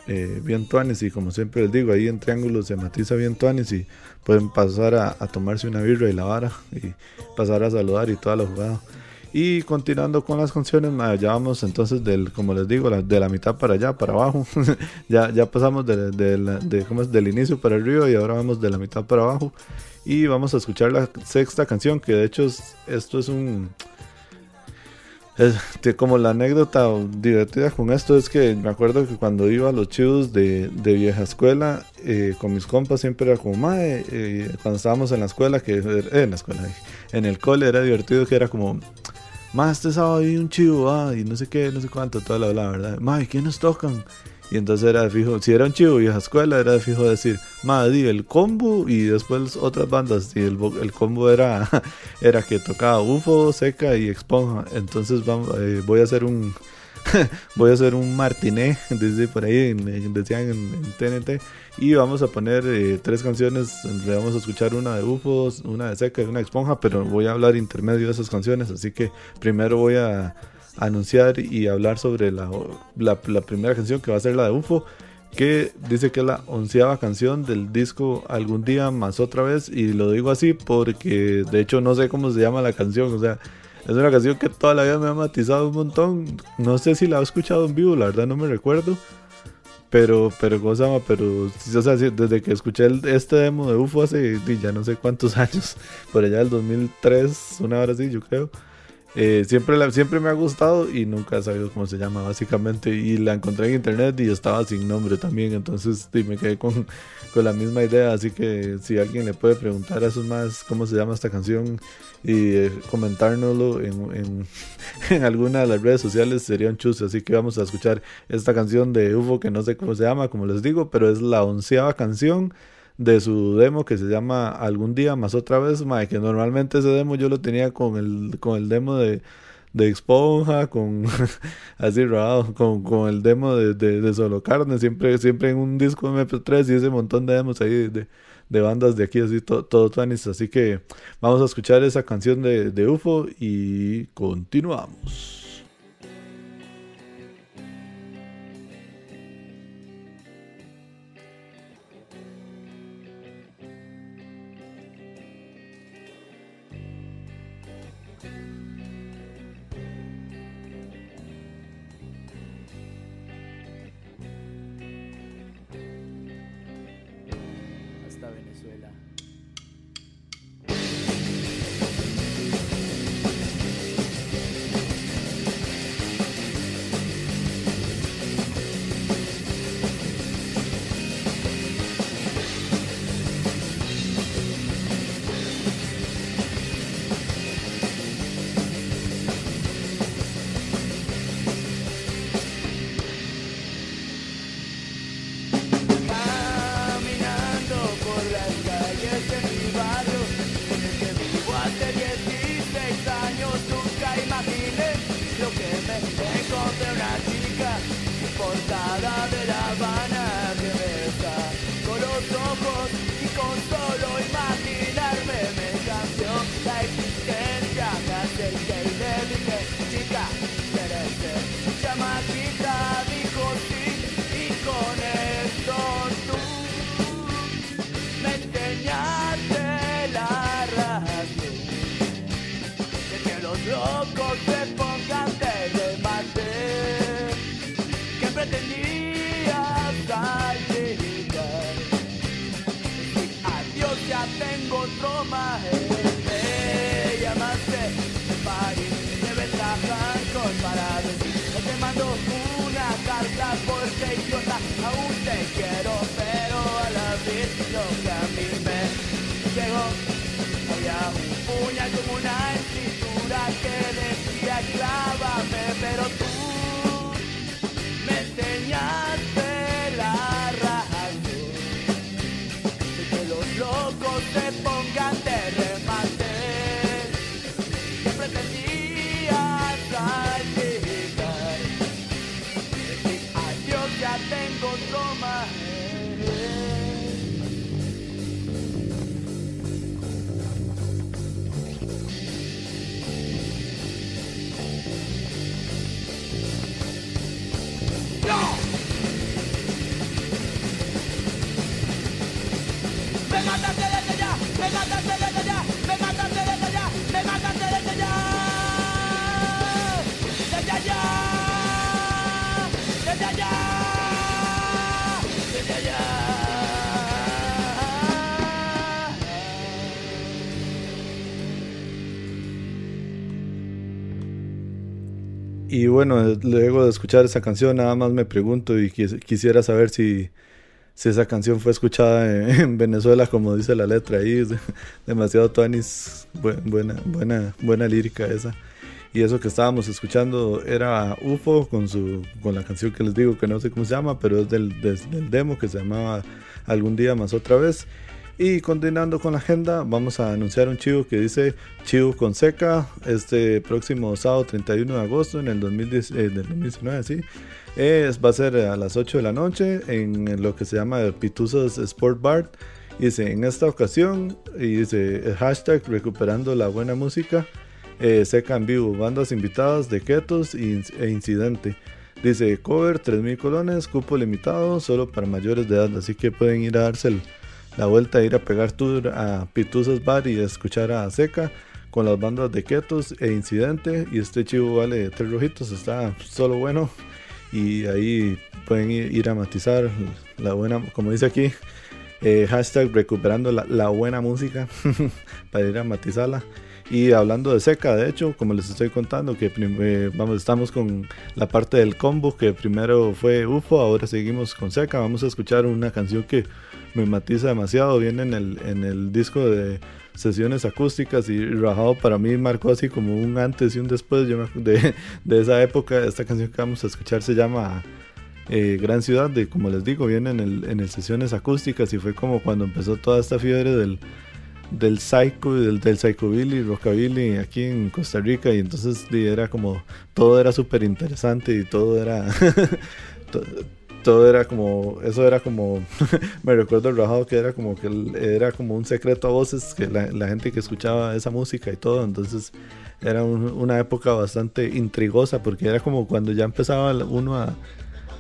eh, bien tuanis. Y como siempre les digo ahí en triángulo se matiza bien tuanis y pueden pasar a, tomarse una birra y la vara y pasar a saludar y toda la jugada. Y continuando con las canciones, ya vamos entonces del, como les digo, de la mitad para allá, para abajo. <laughs> ya, ya pasamos de, de, ¿cómo es? del inicio para río y ahora vamos de la mitad para abajo. Y vamos a escuchar la sexta canción, que de hecho esto es un este, como la anécdota divertida con esto es que me acuerdo que cuando iba a los chivos de, vieja escuela eh, con mis compas siempre era como mae eh, cuando estábamos en la escuela que eh, en la escuela en el cole era divertido que era como más este sábado hay un chivo ah, y no sé qué no sé cuánto toda la, la verdad mae quiénes tocan y entonces era de fijo, si era un chivo vieja escuela, era de fijo decir, madre, el combo y después otras bandas. Y el, el combo era, <laughs> era que tocaba UFO, Seca y Exponja. Entonces vamos, eh, voy a hacer un, <laughs> voy a hacer un martiné, dice por ahí, decían en, TNT. Y vamos a poner eh, tres canciones. Le vamos a escuchar una de UFOs, una de Seca y una de Esponja. Pero voy a hablar intermedio de esas canciones. Así que primero voy a anunciar y hablar sobre la, la, la primera canción que va a ser la de UFO que dice que es la onceava canción del disco Algún día más otra vez y lo digo así porque de hecho no sé cómo se llama la canción, o sea, es una canción que toda la vida me ha matizado un montón, no sé si la he escuchado en vivo, la verdad no me recuerdo, pero, pero ¿cómo se llama? Pero, o sea, desde que escuché este demo de UFO hace ya no sé cuántos <laughs> años, por allá del 2003, una hora así yo creo. Eh, siempre, la, siempre me ha gustado y nunca he sabido cómo se llama, básicamente. Y la encontré en internet y estaba sin nombre también. Entonces me quedé con, con, la misma idea. Así que si alguien le puede preguntar a esos más cómo se llama esta canción y eh, comentárnoslo en, <laughs> en, alguna de las redes sociales, sería un chus. Así que vamos a escuchar esta canción de UFO que no sé cómo se llama, como les digo, pero es la onceava canción de su demo que se llama Algún día más otra vez, mae, que normalmente ese demo yo lo tenía con el, con el demo de, de Exponja, con <laughs> así robado, con, con el demo de, de, Solo Carne, siempre, siempre en un disco MP3 y ese montón de demos ahí de bandas de aquí, así todo, todo Así que vamos a escuchar esa canción de, de UFO y continuamos. I might be porque idiota aún te quiero, pero a la vez lo que a mí me llegó había un puñal como una escritura que decía clávame, pero tú me enseñaste. Y bueno, luego de escuchar esa canción, nada más me pregunto y quisiera saber si, si esa canción fue escuchada en, <laughs> Venezuela, como dice la letra ahí. <laughs> demasiado tuanis, buena, buena, buena lírica esa. Y eso que estábamos escuchando era UFO con, su, con la canción que les digo que no sé cómo se llama, pero es del, del demo que se llamaba Algún día más otra vez. Y continuando con la agenda, vamos a anunciar un chivo que dice Chivo con Seca este próximo sábado 31 de agosto en el 2019, sí. Es, va a ser a las 8 de la noche en lo que se llama Pituzas Sport Bar. Dice, en esta ocasión, y dice, hashtag recuperando la buena música, eh, seca en vivo, bandas invitadas de Ketos e Incidente. Dice, cover 3.000 colones, cupo limitado, solo para mayores de edad, así que pueden ir a darse la vuelta, ir a pegar tour a Pituzas Bar y escuchar a Seca con las bandas de Ketos e Incidente. Y este chivo vale tres rojitos, está solo bueno. Y ahí pueden ir a matizar la buena, como dice aquí, eh, hashtag recuperando la, buena música <laughs> para ir a matizarla. Y hablando de seca, de hecho, como les estoy contando, que eh, vamos, estamos con la parte del combo, que primero fue UFO, ahora seguimos con seca. Vamos a escuchar una canción que me matiza demasiado, viene en el, en el disco de sesiones acústicas y Rajado para mí marcó así como un antes y un después de, de esa época. Esta canción que vamos a escuchar se llama eh, gran ciudad, de como les digo, viene en el, en el sesiones acústicas y fue como cuando empezó toda esta fiebre del, del psycho, del, del psychobilly, rockabilly aquí en Costa Rica y entonces era como, todo era súper interesante y todo era, <laughs> todo, era como, eso era como, <laughs> me recuerdo el rajado que era como que era como un secreto a voces, que la, gente que escuchaba esa música y todo, entonces era una época bastante intrigosa porque era como cuando ya empezaba uno a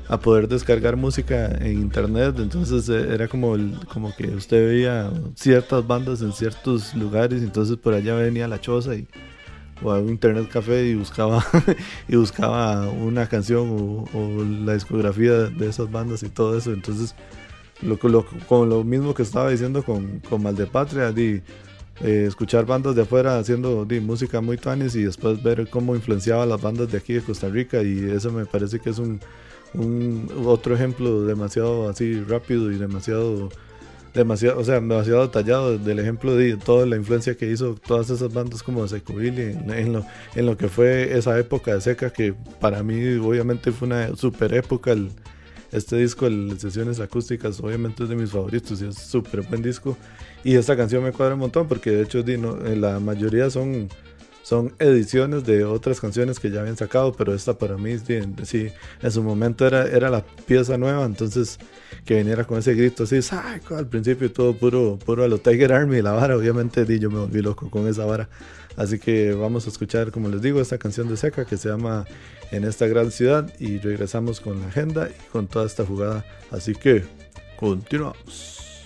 a poder descargar música en internet. Entonces eh, era como, el, como que usted veía ciertas bandas en ciertos lugares. Entonces por allá venía la choza y, o a un internet café y buscaba, <laughs> y buscaba una canción o, la discografía de esas bandas y todo eso. Entonces, con lo mismo que estaba diciendo con, con Maldepatria, di, eh, escuchar bandas de afuera haciendo di, música muy tuanis y después ver cómo influenciaba las bandas de aquí de Costa Rica. Y eso me parece que es un un otro ejemplo demasiado así rápido y demasiado demasiado, o sea, demasiado detallado del ejemplo de toda la influencia que hizo todas esas bandas como Psychobilly en, lo, en lo que fue esa época de seca que para mí obviamente fue una super época. Este disco, el Sesiones Acústicas, obviamente es de mis favoritos y es súper buen disco. Y esta canción me cuadra un montón porque de hecho la mayoría son son ediciones de otras canciones que ya habían sacado, pero esta para mí sí, en su momento era, era la pieza nueva, entonces que viniera con ese grito así, al principio todo puro, puro a lo Tiger Army, la vara, obviamente yo me volví loco con esa vara. Así que vamos a escuchar, como les digo, esta canción de Seca que se llama En esta gran ciudad y regresamos con la agenda y con toda esta jugada. Así que continuamos.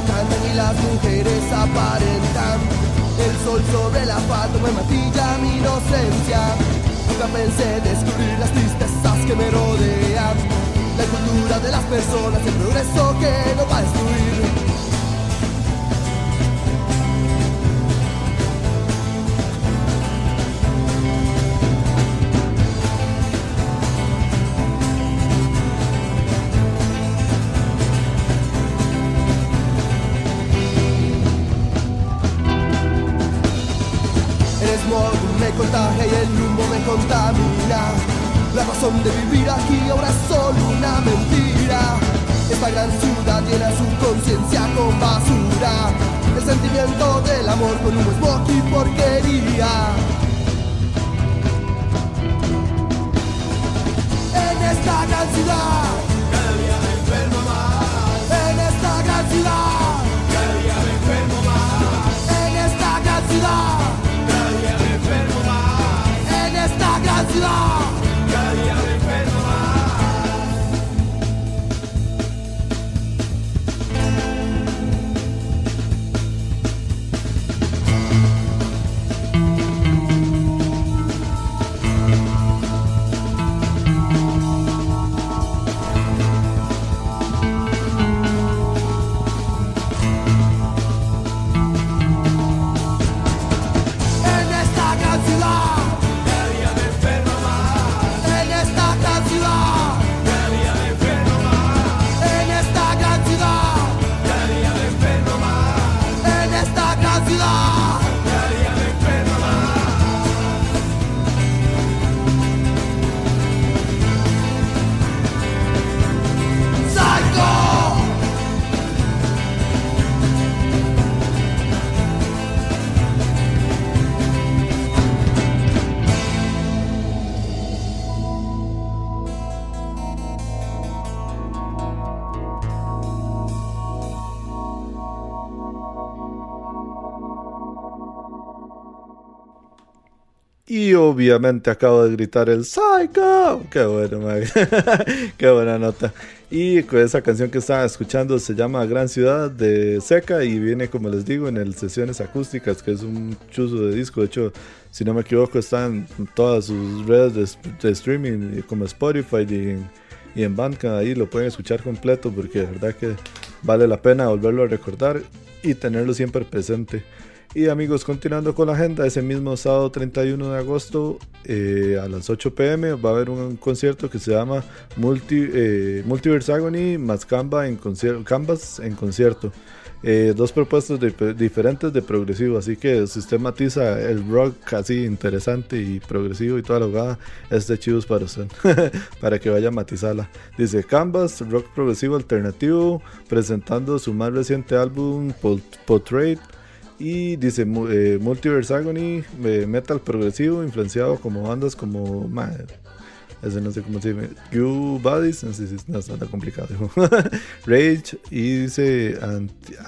cantan y las mujeres aparentan. El sol sobre la asfalto me matilla mi inocencia. Nunca pensé descubrir las tristezas que me rodean. La cultura de las personas, el progreso que no va a destruir. contagia y el humo me contamina. La razón de vivir aquí ahora es solo una mentira. Esta gran ciudad llena su conciencia con basura. El sentimiento del amor con humo, smoke y porquería. En esta gran ciudad. Y obviamente acabo de gritar el Psycho. Qué bueno, <laughs> Qué buena nota. Y esa canción que estaba escuchando se llama Gran Ciudad de Seca y viene, como les digo, en el Sesiones Acústicas, que es un chuzo de disco. De hecho, si no me equivoco, está en todas sus redes de, streaming, como Spotify y en, y en Bandcamp. Ahí lo pueden escuchar completo porque de verdad que vale la pena volverlo a recordar y tenerlo siempre presente. Y amigos, continuando con la agenda, ese mismo sábado 31 de agosto eh, a las 8 pm va a haber un concierto que se llama Multi, eh, Multiverse Agony más Canva en Canvas en concierto. Eh, dos propuestas diferentes de progresivo, así que sistematiza el rock así interesante y progresivo y toda la jugada. Este chivos para usted, <laughs> para que vaya a matizarla. Dice Canvas, rock progresivo alternativo, presentando su más reciente álbum Portrait y dice eh, Multiverse Agony, eh, metal progresivo, influenciado como bandas como. ese no sé cómo se llama. You Bodies, no sé si no, está complicado. <laughs> Rage y dice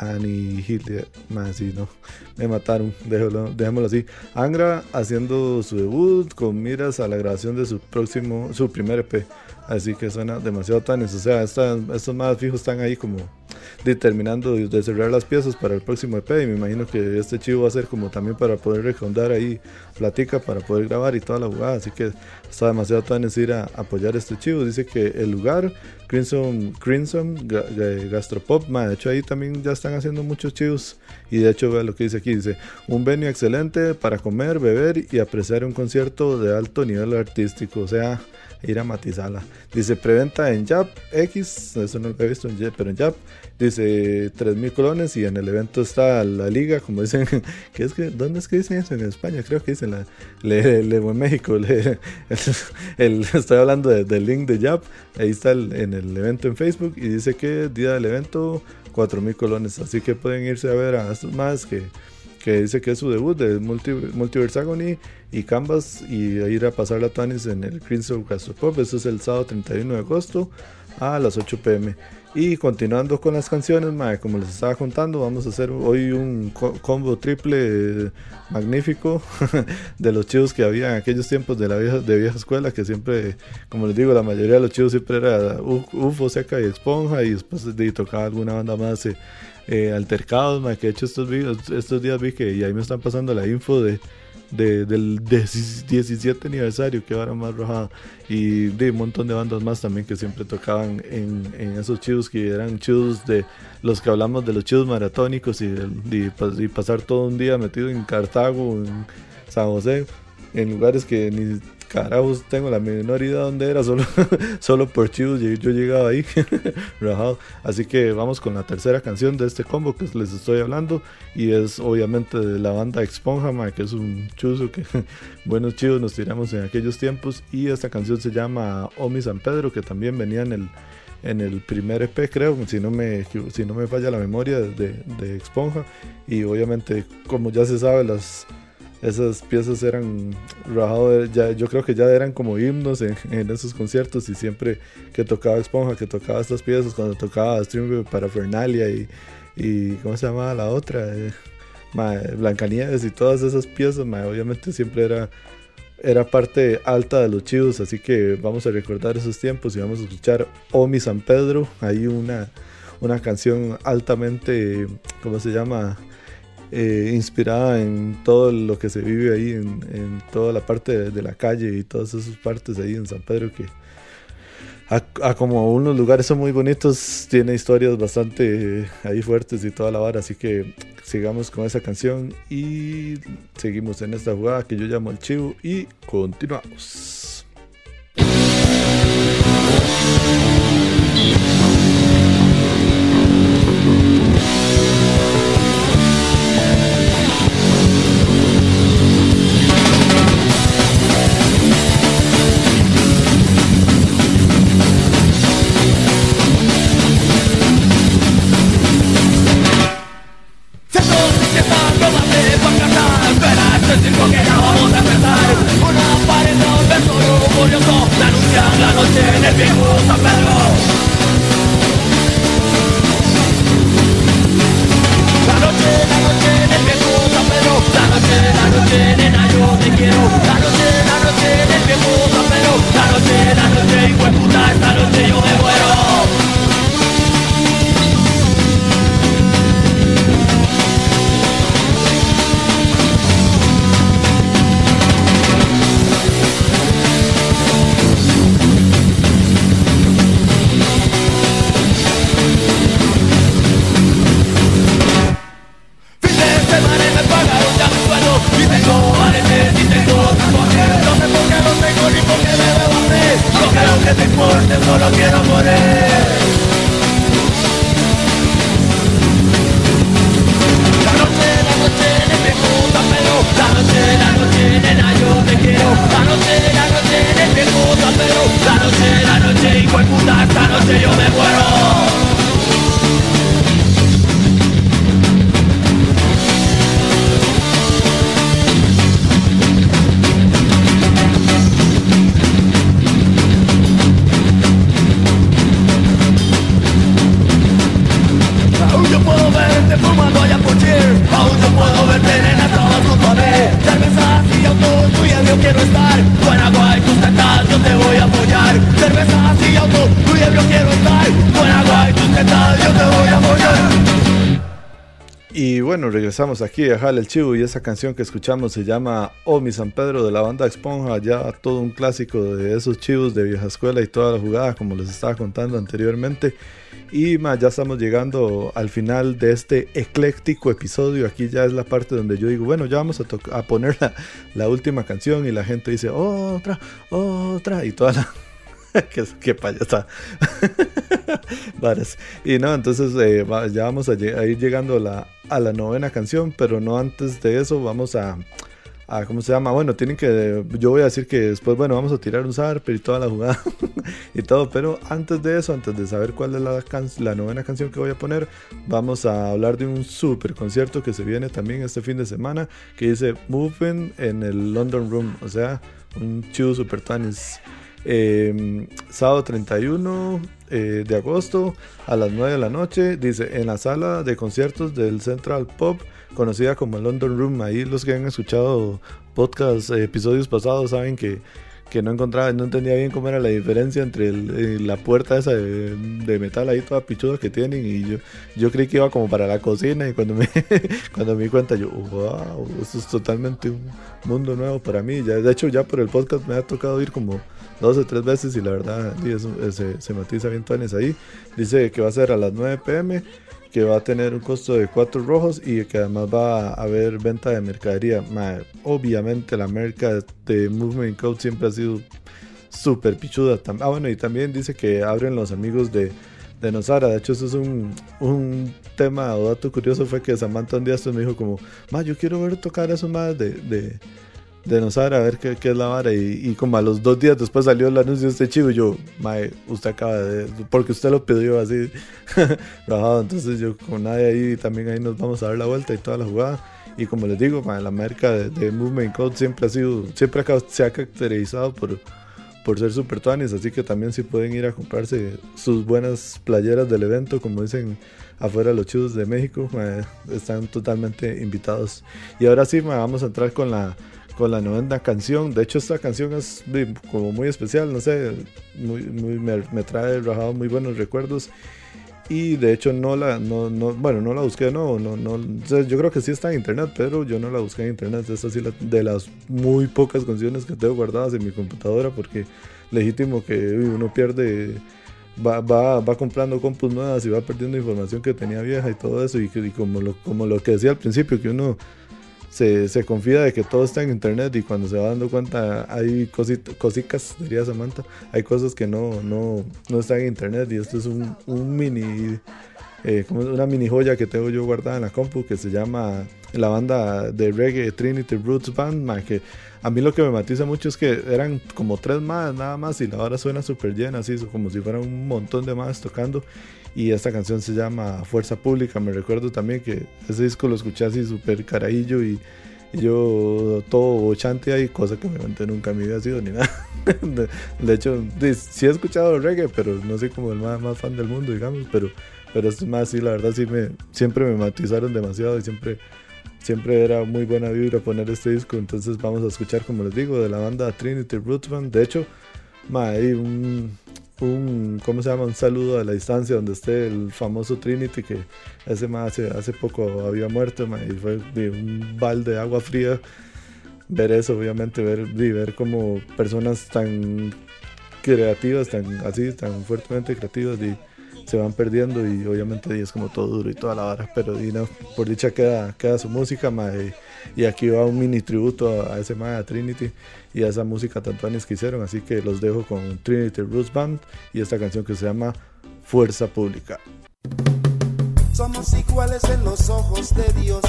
Annihilate. Más sí, no. Me mataron, déjalo, dejémoslo así. Angra haciendo su debut con miras a la grabación de su próximo, su primer EP. Así que suena demasiado tanes. O sea, estos más fijos están ahí como determinando de cerrar las piezas para el próximo EP y me imagino que este chivo va a ser como también para poder recondar ahí platica para poder grabar y toda la jugada. Así que está demasiado tan ir a apoyar este chivo. Dice que el lugar Crimson Crimson Gastropop de hecho ahí también ya están haciendo muchos chivos. Y de hecho vea lo que dice aquí dice un venue excelente para comer beber y apreciar un concierto de alto nivel artístico o sea ir a matizarla. Dice preventa en Jap X, eso no lo he visto, en pero en Jap. Dice 3000 colones y en el evento está la liga, como dicen, <laughs> ¿qué es que, ¿dónde es que dicen eso? En España, creo que dicen la, le, en México. Le, <laughs> estoy hablando del link de Jap, ahí está en el evento en Facebook y dice que día del evento 4000 colones, así que pueden irse a ver a estos más que que dice que es su debut de Multiverse Agony y Canvas y ir a pasar la Tanis en el Crimson Pop. Eso es el sábado 31 de agosto a las 8 pm. Y continuando con las canciones, como les estaba contando, vamos a hacer hoy un combo triple magnífico <laughs> de los chivos que había en aquellos tiempos de la vieja, de vieja escuela, que siempre, como les digo, la mayoría de los chivos siempre era UFO, Seca y Esponja, y después de, tocaba alguna banda más eh, eh, altercados, que de hecho estos, estos días vi que y ahí me están pasando la info de, del 17 aniversario que ahora más rojado y de un montón de bandas más también que siempre tocaban en, en esos chivos que eran chivos de los que hablamos de los chivos maratónicos y, y, y pasar todo un día metido en Cartago, en San José, en lugares que ni carajos tengo la menor idea de dónde era, solo, <laughs> solo por chivos yo llegaba ahí, <laughs> rajado. Así que vamos con la tercera canción de este combo que les estoy hablando y es obviamente de la banda Exponja, que es un chuzo que <laughs> buenos chivos nos tiramos en aquellos tiempos y esta canción se llama Omi San Pedro que también venía en el en el primer EP creo, si no me, si no me falla la memoria de, de Exponja y obviamente como ya se sabe las esas piezas eran rajados, ya, yo creo que ya eran como himnos <laughs> en, esos conciertos y siempre que tocaba Esponja, que tocaba estas piezas, cuando tocaba Stream para Fernalia y, ¿cómo se llamaba la otra? Eh, Blancanieves y todas esas piezas, obviamente siempre era, era parte alta de los chivos, así que vamos a recordar esos tiempos y vamos a escuchar Omi San Pedro, hay una, una canción altamente, ¿cómo se llama? Eh, inspirada en todo lo que se vive ahí, en, toda la parte de, la calle y todas esas partes ahí en San Pedro que a, como unos lugares son muy bonitos, tiene historias bastante eh, ahí fuertes y toda la vara, así que sigamos con esa canción y seguimos en esta jugada que yo llamo el chivo y continuamos. Estamos aquí a Jale el Chivo y esa canción que escuchamos se llama Oh mi San Pedro de la banda Esponja, ya todo un clásico de esos chivos de vieja escuela y toda la jugada como les estaba contando anteriormente. Y ya estamos llegando al final de este ecléctico episodio. Aquí ya es la parte donde yo digo, bueno, ya vamos a, a poner la, la última canción y la gente dice, otra, otra y toda la <laughs> qué, qué payasa. <laughs> y no, entonces eh, ya vamos a, ir llegando a la, a la novena canción, pero no antes de eso vamos a, a, ¿cómo se llama? Bueno, tienen que, yo voy a decir que después, bueno, vamos a tirar un Zarper y toda la jugada <laughs> y todo, pero antes de eso, antes de saber cuál es la, la novena canción que voy a poner, vamos a hablar de un super concierto que se viene también este fin de semana, que dice Moving en el London Room, o sea, un chido super tanis. Em, sábado 31 eh, de agosto a las 9 de la noche, dice, en la sala de conciertos del Central Pop, conocida como London Room. Ahí los que han escuchado podcast, eh, episodios pasados, saben que, que, no encontraba, no entendía bien cómo era la diferencia entre eh, la puerta esa de, metal ahí toda pichuda que tienen y yo, yo creí que iba como para la cocina y cuando me, <laughs> cuando me di cuenta yo, wow, esto es totalmente un mundo nuevo para mí. Ya, de hecho ya por el podcast me ha tocado ir como dos o tres veces y la verdad se, se matiza bien Tuanes ahí. Dice que va a ser a las 9 pm, que va a tener un costo de 4 rojos y que además va a haber venta de mercadería. obviamente la merca de Movement Code siempre ha sido súper pichuda. Ah, bueno, y también dice que abren los amigos de, de Nosara. De hecho, eso es un, un tema o dato curioso. Fue que Samantha un día me dijo como, ma, yo quiero ver tocar eso más de, de de no saber a ver qué, qué es la vara. Y, como a los dos días después salió el anuncio de este chivo, yo, mae, usted acaba de. Porque usted lo pidió así, <laughs> bajado. Entonces yo, con nadie ahí, también ahí nos vamos a dar la vuelta y toda la jugada. Y como les digo, mae, la marca de, Movement Code siempre ha sido, siempre se ha caracterizado por, por ser super tuanis. Así que también si pueden ir a comprarse sus buenas playeras del evento, como dicen afuera los chivos de México, están totalmente invitados. Y ahora sí, vamos a entrar con la con la novena canción. De hecho, esta canción es como muy especial, no sé, muy, me, trae rajado muy buenos recuerdos. Y de hecho no la, no, no, bueno, no la busqué, no, no, no, yo creo que sí está en internet, pero yo no la busqué en internet. Es así de las muy pocas canciones que tengo guardadas en mi computadora, porque legítimo que uno pierde, va, va, va, comprando compus nuevas y va perdiendo información que tenía vieja y todo eso. Y, y como, lo, como lo que decía al principio, que uno se, se, confía de que todo está en internet y cuando se va dando cuenta hay cositas, diría Samantha, hay cosas que no, no, no están en internet y esto es un, un mini, eh, una mini joya que tengo yo guardada en la compu que se llama la banda de reggae Trinity Roots Band, que a mí lo que me matiza mucho es que eran como tres más nada más y la hora suena súper llena, así como si fueran un montón de más tocando y esta canción se llama Fuerza Pública. Me recuerdo también que ese disco lo escuché así súper carajillo y, yo todo bochante ahí, cosa que me manté nunca me había sido ni nada. <laughs> de, hecho, sí he escuchado reggae, pero no soy como el más, más fan del mundo, digamos. Pero, pero es más, sí, la verdad, sí me, siempre me matizaron demasiado y siempre siempre era muy buena vibra poner este disco, entonces vamos a escuchar, como les digo, de la banda Trinity Roots Band. De hecho, ma, hay un, un, ¿cómo se llama? Un saludo a la distancia donde esté el famoso Trinity que ese más hace, hace poco había muerto y fue un balde de agua fría ver eso, obviamente, ver, ver como personas tan creativas, tan así, tan fuertemente creativas y se van perdiendo y obviamente es como todo duro y toda la vara, pero y por dicha queda, queda su música, y aquí va un mini tributo a, ese mae, a Trinity y a esa música tantuanes que hicieron, así que los dejo con Trinity Roots Band y esta canción que se llama Fuerza Pública. Somos iguales en los ojos de Dios,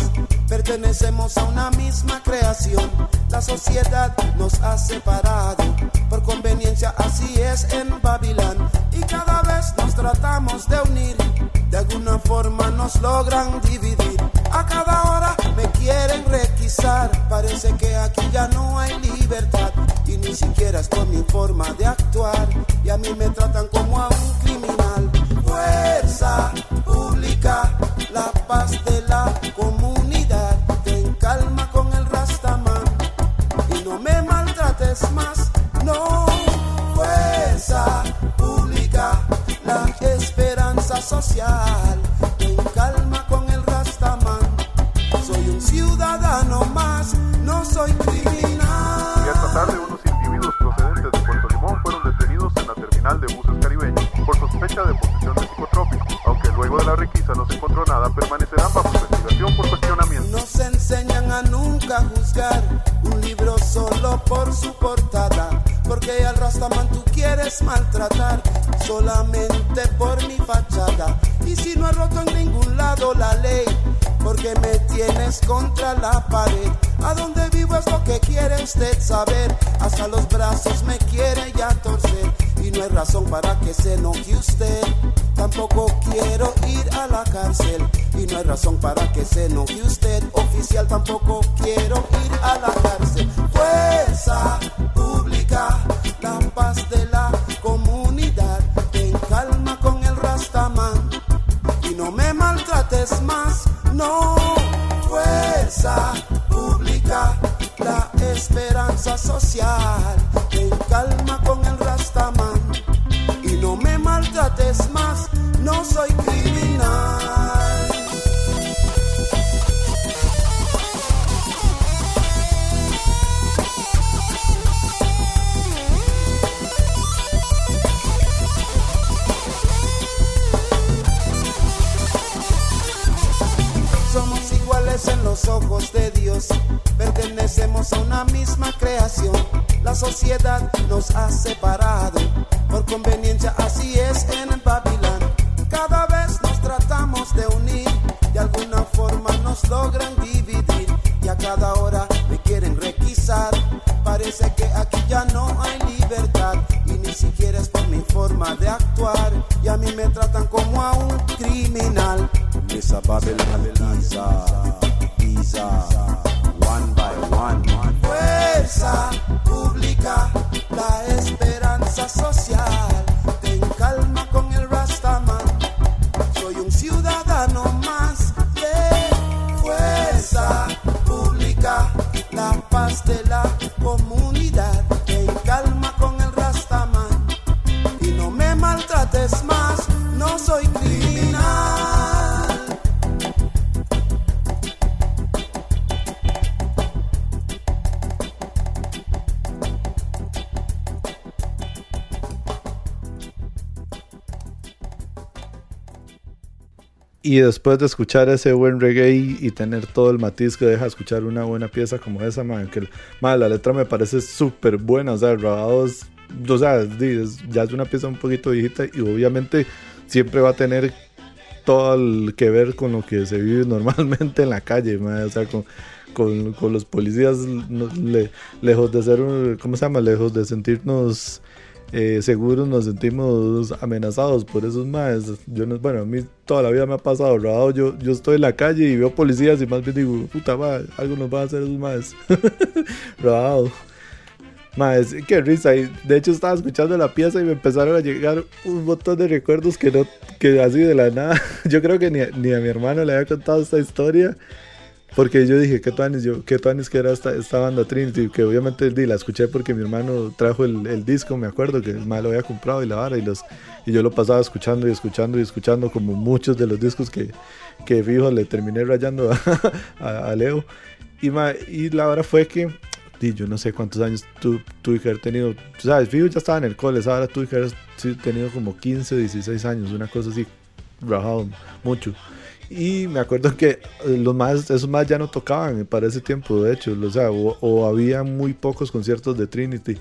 pertenecemos a una misma creación. La sociedad nos ha separado, por conveniencia así es en Babilón. Y cada vez nos tratamos de unir, de alguna forma nos logran dividir. A cada hora me quieren requisar, parece que aquí ya no hay libertad. Y ni siquiera es por mi forma de actuar, y a mí me tratan como a un criminal. Fuerza la paz de la comunidad. Ten calma con el Rastaman y no me maltrates más. No, fuerza pública, la esperanza social. Ten calma con el Rastaman. Soy un ciudadano más, no soy criminal. Nunca juzgar un libro solo por su portada, porque al Rastaman tú quieres maltratar solamente por mi fachada. Y si no he roto en ningún lado la ley, porque me tienes contra la pared. A dónde vivo es lo que quiere usted saber, hasta los brazos me quiere ya torcer y no hay razón para que se enoje usted. Tampoco quiero ir a la cárcel y no hay razón para que se enoje usted. Oficial, tampoco quiero ir a la cárcel. Fuerza pública, la paz de la comunidad. Ten calma con el Rastaman y no me maltrates más. No, fuerza pública, la esperanza social. Soy criminal. Somos iguales en los ojos de Dios, pertenecemos a una misma creación. La sociedad nos ha Y después de escuchar ese buen reggae y tener todo el matiz que deja escuchar una buena pieza como esa, man, que la letra me parece súper buena, o sea, Robados, o sea, ya es una pieza un poquito viejita y obviamente siempre va a tener todo el que ver con lo que se vive <laughs> normalmente en la calle, o sea, con, con, los policías lejos de ser, ¿cómo se llama? Lejos de sentirnos eh, seguros nos sentimos amenazados por esos más. Yo no, bueno, a mí toda la vida me ha pasado, robado. Yo, yo estoy en la calle y veo policías y más bien digo, puta madre, algo nos va a hacer esos más. <laughs> robado. Más, qué risa. Y de hecho estaba escuchando la pieza y me empezaron a llegar un montón de recuerdos que no, que así de la nada. <laughs> Yo creo que ni, ni a mi hermano le había contado esta historia. Porque yo dije, ¿qué tuanis, yo, qué tuanis que era esta, esta banda Trinity? Que obviamente la escuché porque mi hermano trajo el, el disco, me acuerdo, que mal lo había comprado y la vara, y, los, y yo lo pasaba escuchando y escuchando y escuchando, como muchos de los discos que, que fijo le terminé rayando a, <laughs> a, Leo. Y, ma, y la hora fue que, di, yo no sé cuántos años tu, tuve que haber tenido, sabes, fijo ya estaba en el cole, ahora tuve que haber tenido como 15, 16 años, una cosa así, rajado mucho. Y me acuerdo que eh, los más, esos más ya no tocaban para ese tiempo, de hecho, o, sea, o, había muy pocos conciertos de Trinity.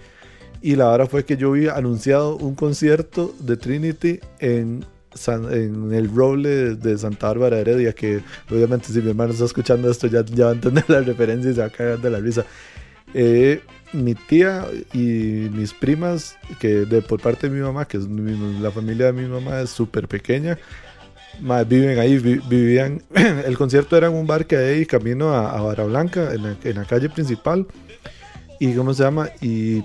Y la hora fue que yo vi anunciado un concierto de Trinity en, en el Roble de Santa Bárbara Heredia, que obviamente si mi hermano está escuchando esto ya, ya va a entender la referencia y se va a caer de la risa. Eh, mi tía y mis primas, que de, por parte de mi mamá, que es la familia de mi mamá es súper pequeña, viven ahí, vivían, <clears throat> el concierto era en un bar que hay camino a, a Barra Blanca, en la, calle principal, y ¿cómo se llama? Y,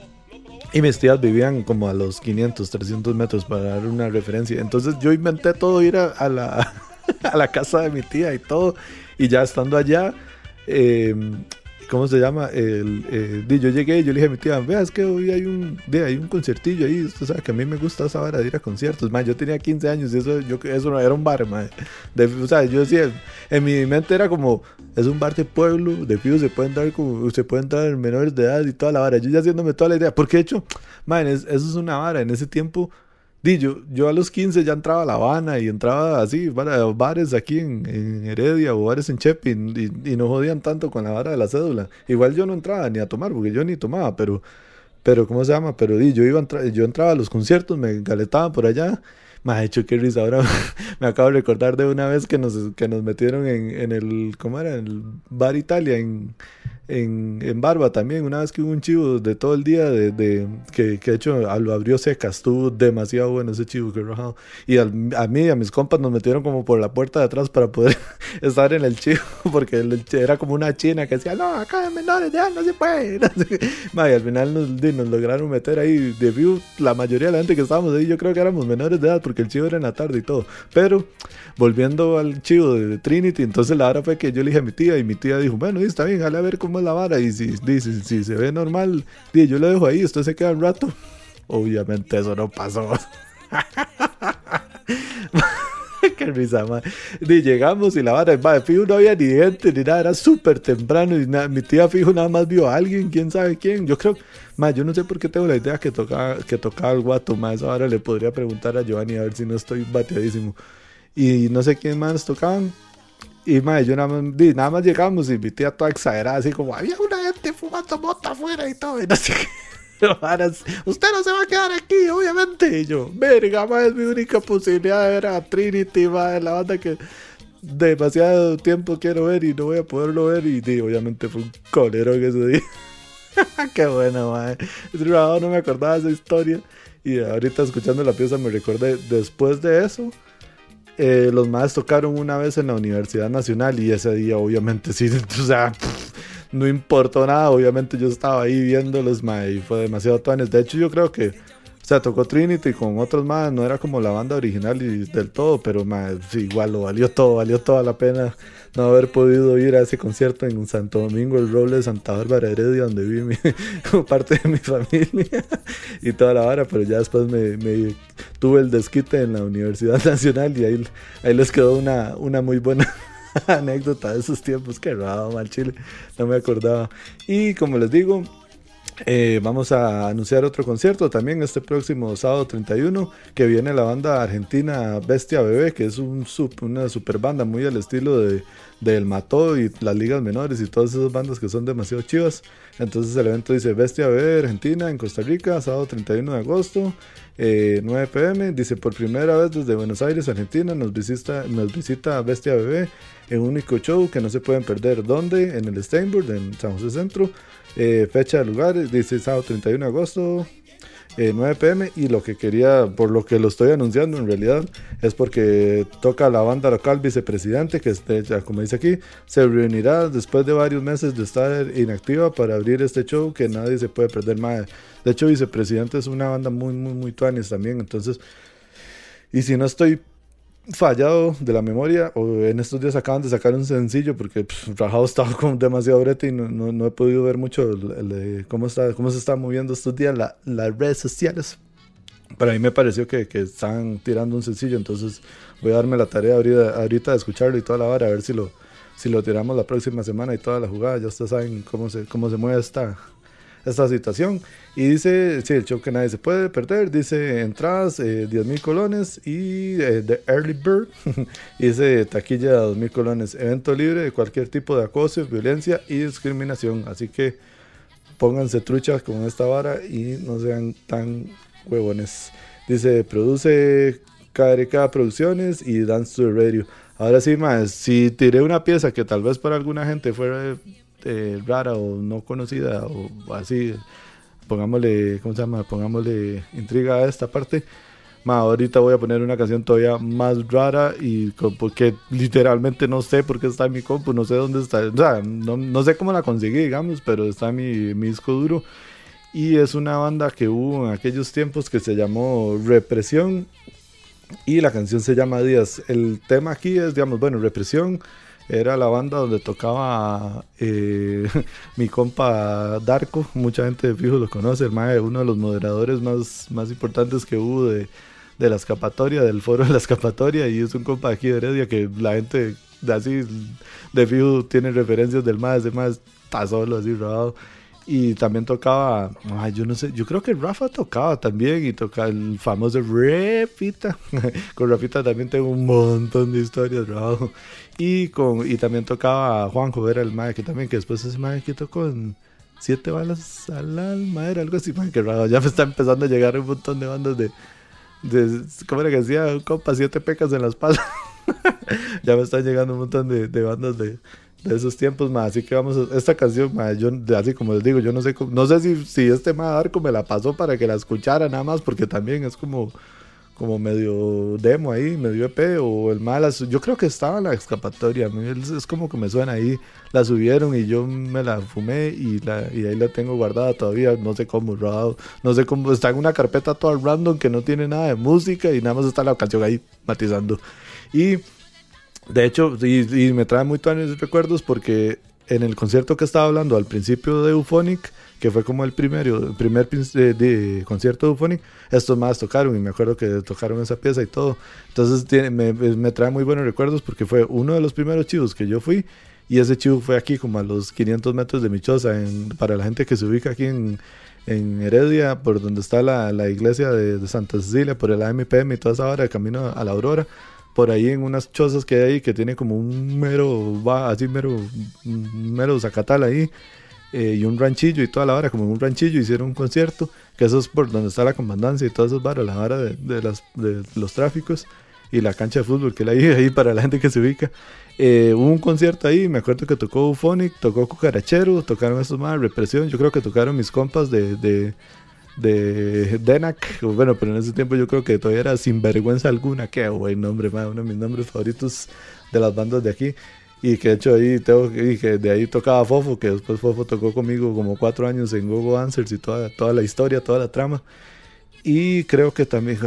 mis tías vivían como a los 500, 300 metros para dar una referencia. Entonces yo inventé todo, ir a, la, <laughs> a la casa de mi tía y todo, y ya estando allá, eh, ¿cómo se llama? El, eh, yo llegué y yo le dije a mi tía, vea, es que hoy hay un, de, hay un conciertillo ahí, usted sabe que a mí me gusta esa hora de ir a conciertos, man, yo tenía 15 años y eso, yo, eso no era un bar, man. De, o sea, yo decía, en mi mente era como, es un bar de pueblo, de fijo se pueden dar como, se pueden entrar menores de edad y toda la vara, yo ya haciéndome toda la idea, porque de hecho, man, eso es una vara, en ese tiempo Di, yo, a los 15 ya entraba a La Habana y entraba así, bares aquí en, Heredia o bares en Chepi y, no jodían tanto con la vara de la cédula. Igual yo no entraba ni a tomar porque yo ni tomaba, pero, pero ¿cómo se llama? Pero di, yo, iba yo entraba a los conciertos, me galetaba por allá. Me ha hecho que risa. Ahora <laughs> me acabo de recordar de una vez que nos, que nos metieron en, en el, ¿cómo era? En el Bar Italia en en, en, Barba también, una vez que hubo un chivo de todo el día, de, de que, que, de hecho lo abrió seca, estuvo demasiado bueno ese chivo que rajado. Y a mí y a mis compas nos metieron como por la puerta de atrás para poder <laughs> estar en el chivo, <laughs> porque era como una china que decía, no, acá en menores de no se puede. <laughs> y al final nos, nos, lograron meter ahí, de view, la mayoría de la gente que estábamos ahí, yo creo que éramos menores de edad, porque el chivo era en la tarde y todo. Pero volviendo al chivo de, Trinity, entonces la hora fue que yo le dije a mi tía, y mi tía dijo, bueno, está bien, a ver cómo la vara y si, dice si se ve normal, yo lo dejo ahí, usted se queda un rato. Obviamente eso no pasó. <laughs> Qué risa, man. llegamos y la vara, de fijo no había ni gente ni nada, era súper temprano y mi tía fijo nada más vio a alguien, quién sabe quién. Yo creo, más yo no sé por qué tengo la idea que tocaba, que tocaba el guato, más ahora le podría preguntar a Giovanni a ver si no estoy bateadísimo. Y no sé quién más tocaban, y madre, yo nada más, nada más llegamos mi tía toda exagerada, así como había una gente fumando mota afuera y todo, y no sé qué. <laughs> Usted no se va a quedar aquí, obviamente. Y yo, verga, madre, mi única posibilidad de ver a Trinity, madre, la banda que demasiado tiempo quiero ver y no voy a poderlo ver. Y, obviamente fue un colero que ese día. <laughs> qué bueno, madre. No me acordaba de esa historia. Y ahorita escuchando la pieza me recordé, después de eso eh, los más tocaron una vez en la Universidad Nacional y ese día obviamente <laughs> sí, o sea, no importó nada, obviamente yo estaba ahí viéndolos, ma, y fue demasiado tuanes. De hecho yo creo que, o sea, tocó Trinity con otros más, no era como la banda original y del todo, pero ma, igual lo valió todo, valió toda la pena no haber podido ir a ese concierto en Santo Domingo, el Roble de Santa Bárbara Heredia, donde viví mi, <laughs> parte de mi familia y toda la vara, pero ya después me, me, tuve el desquite en la Universidad <laughs> Nacional y ahí, ahí les quedó una, una muy buena <laughs> anécdota de esos tiempos, que raro, mal chile, no me acordaba. Y como les digo, eh, vamos a anunciar otro concierto también este próximo sábado 31 que viene la banda argentina Bestia Bebé que es un una super banda muy al estilo de del Mató y las ligas menores y todas esas bandas que son demasiado chivas. Entonces el evento dice Bestia Bebé Argentina en Costa Rica sábado 31 de agosto 9 eh, pm dice por primera vez desde Buenos Aires Argentina nos visita nos visita Bestia Bebé en un único show que no se pueden perder. ¿dónde? en el Steinburg en San José Centro eh, fecha de lugar, dice sábado 31 de agosto, 9 eh, pm. Y lo que quería, por lo que lo estoy anunciando en realidad, es porque toca la banda local vicepresidente, que ya como dice aquí, se reunirá después de varios meses de estar inactiva para abrir este show que nadie se puede perder más. De hecho, vicepresidente es una banda muy, muy, muy tuanis también. Entonces, y si no estoy fallado de la memoria o en estos días acaban de sacar un sencillo porque pues, Rajado estaba <laughs> con demasiado brete y no, no, he podido ver mucho cómo, está, cómo se está moviendo estos días las redes sociales. Para mí me pareció que, que estaban tirando un sencillo, entonces voy a darme la tarea ahorita, ahorita de escucharlo y toda la hora, a ver si lo, si lo tiramos la próxima semana y toda la jugada. Ya ustedes saben cómo se, cómo se mueve esta, esta situación. Y dice, sí, el show que nadie se puede perder, dice entradas, eh, 10 mil colones y eh, Early Bird, <laughs> dice taquilla de 2 mil colones, evento libre de cualquier tipo de acoso, violencia y discriminación. Así que pónganse truchas con esta vara y no sean tan huevones. Dice, produce KRK Producciones y Dance to the Radio. Ahora sí, más, si tiré una pieza que tal vez para alguna gente fuera eh, rara o no conocida o así, pongámosle, ¿cómo se llama? Pongámosle intriga a esta parte. Ma, ahorita voy a poner una canción todavía más rara y porque literalmente no sé por qué está en mi compu, no sé dónde está, o sea, no, no sé cómo la conseguí, digamos, pero está en mi, mi disco duro. Y es una banda que hubo en aquellos tiempos que se llamó Represión y la canción se llama Díaz. El tema aquí es, digamos, bueno, Represión era la banda donde tocaba eh, <laughs> mi compa Darko, mucha gente de fijo lo conoce, el mae, uno de los moderadores más, más importantes que hubo de, de la escapatoria, del foro de la escapatoria, y es un compa aquí de Heredia que la gente así de fijo tiene referencias del mae, ese mae está solo así robado. Y también tocaba, ay, yo no sé, yo creo que Rafa tocaba también y tocaba el famoso Rafita. <laughs> con Rafita también tengo un montón de historias, Rafa. Y, con, y también tocaba Juanjo, era el mae que también, que después ese mae que tocó en siete balas al alma, era algo así, mae, que raro. Ya me está empezando a llegar un montón de bandas de, de ¿cómo era que decía? Un compa, siete pecas en la espalda. <laughs> ya me están llegando un montón de, de bandas de de esos tiempos, más así que vamos, a, esta canción, ma, yo, así como les digo, yo no sé, no sé si, si este ma Arco me la pasó para que la escuchara nada más, porque también es como, como medio demo ahí, medio EP, o el mal, yo creo que estaba en la escapatoria, es como que me suena ahí, la subieron y yo me la fumé y, la, y ahí la tengo guardada todavía, no sé cómo, rodado, no sé cómo, está en una carpeta toda random que no tiene nada de música y nada más está la canción ahí matizando. Y de hecho, y, me trae muy buenos recuerdos porque en el concierto que estaba hablando al principio de Euphonic, que fue como el primero, el primer de, concierto de Euphonic, estos más tocaron y me acuerdo que tocaron esa pieza y todo. Entonces tiene, me, trae muy buenos recuerdos porque fue uno de los primeros chivos que yo fui y ese chivo fue aquí como a los 500 metros de Michosa, en, para la gente que se ubica aquí en, Heredia, por donde está la, iglesia de, de, Santa Cecilia, por el AMPM y toda esa hora camino a la Aurora por ahí en unas chozas que hay que tiene como un mero, va así mero, mero zacatal ahí. Eh, y un ranchillo y toda la hora, como en un ranchillo hicieron un concierto, que eso es por donde está la comandancia y todas esas varas, la hora de, de, de los tráficos y la cancha de fútbol que la hay <laughs> ahí para la gente que se ubica. Eh, hubo un concierto ahí, me acuerdo que tocó Euphonic, tocó Cucarachero, tocaron esos más, Represión, yo creo que tocaron mis compas de, de de Denak, bueno, pero en ese tiempo yo creo que todavía era sin vergüenza alguna, qué buen nombre, uno de mis nombres favoritos de las bandas de aquí. Y que de hecho ahí tengo y que de ahí tocaba Fofo, que después Fofo tocó conmigo como cuatro años en Gogo Answers y toda, toda la historia, toda la trama. Y creo que también,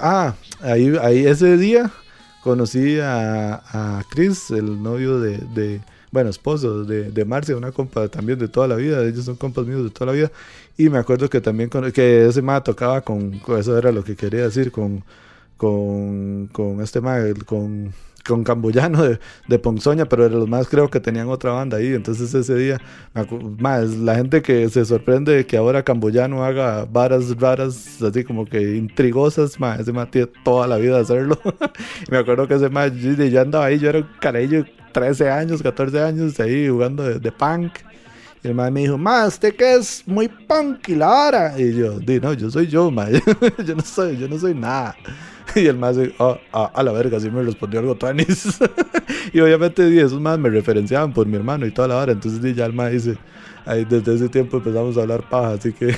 ah, ahí, ahí ese día conocí a, a Chris, el novio de, de bueno, esposo de, de Marcia, una compa también de toda la vida, ellos son compas míos de toda la vida, y me acuerdo que también con, que ese ma tocaba con, eso era lo que quería decir, con, con, con este ma, con, con Camboyano de, de Ponzoña, pero los más creo que tenían otra banda ahí, entonces ese día, más la gente que se sorprende de que ahora Camboyano haga varas raras, así como que intrigosas, ma, ese ma tiene toda la vida de hacerlo. <laughs> me acuerdo que ese ma, ya andaba ahí, yo era un carello, 13 años, 14 años, ahí jugando de, de punk. Y el mae me dijo, ma, usted que es muy punk y la hora. Y yo, di, no, yo soy yo, ma. <laughs> yo no soy, yo no soy nada. <laughs> Y el más oh, a la verga, así me respondió algo tanis. <laughs> y obviamente di, esos más me referenciaban por mi hermano y toda la hora. Entonces ya el más dice, ahí desde ese tiempo empezamos a hablar paja. Así que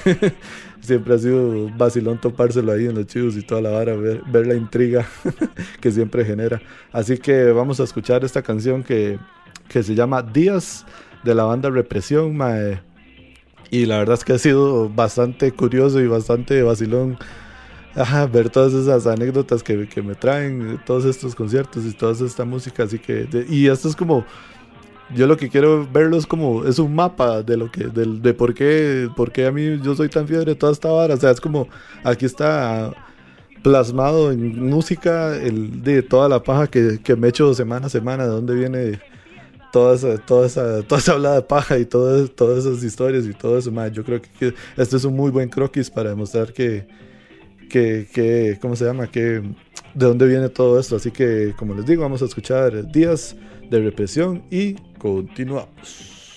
<laughs> siempre ha sido vacilón topárselo ahí en los chivos y toda la hora, ver, ver la intriga que siempre genera. Así que vamos a escuchar esta canción que, que se llama Días de la banda Represión, Y la verdad es que ha sido bastante curioso y bastante vacilón ajá, ver todas esas anécdotas que, que, me traen, todos estos conciertos y toda esta música. Así que, y esto es como, yo lo que quiero verlo es como, es un mapa de lo que, de, de por qué, por qué a mí yo soy tan fiebre de toda esta vara. O sea, es como, aquí está plasmado en música el, de toda la paja que, que me echo semana a semana, de dónde viene toda esa, toda esa, toda esa hablada de paja y todas, todas esas historias y todo eso, Yo creo que, este es un muy buen croquis para demostrar que, que, ¿cómo se llama? Que, de dónde viene todo esto. Así que, como les digo, vamos a escuchar Días de Represión y continuamos.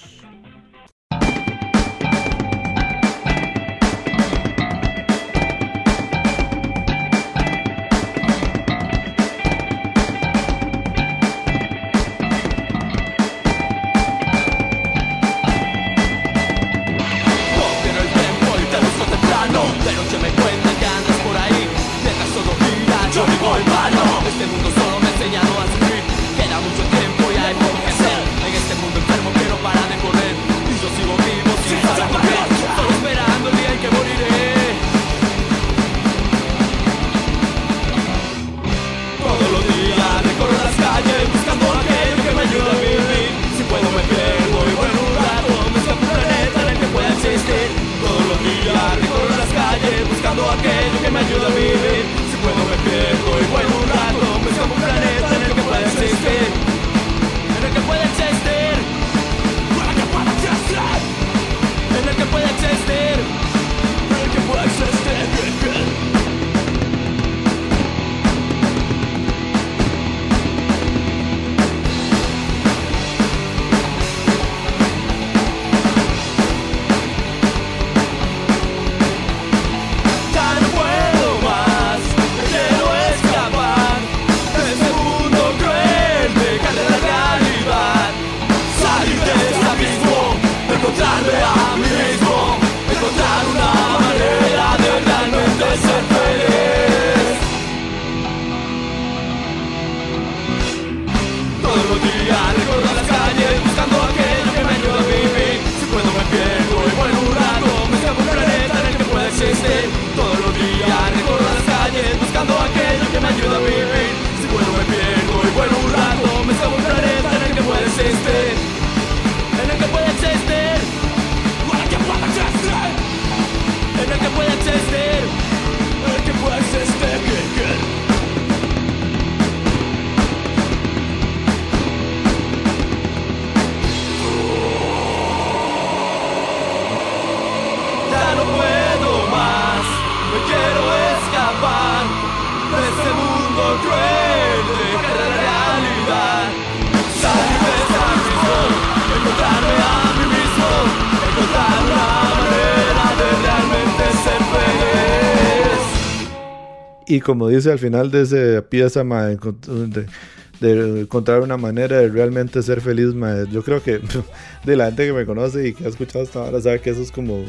Y como dice al final de esa pieza, de, encontrar una manera de realmente ser feliz, yo creo que <laughs> de la gente que me conoce y que ha escuchado hasta ahora sabe que eso es como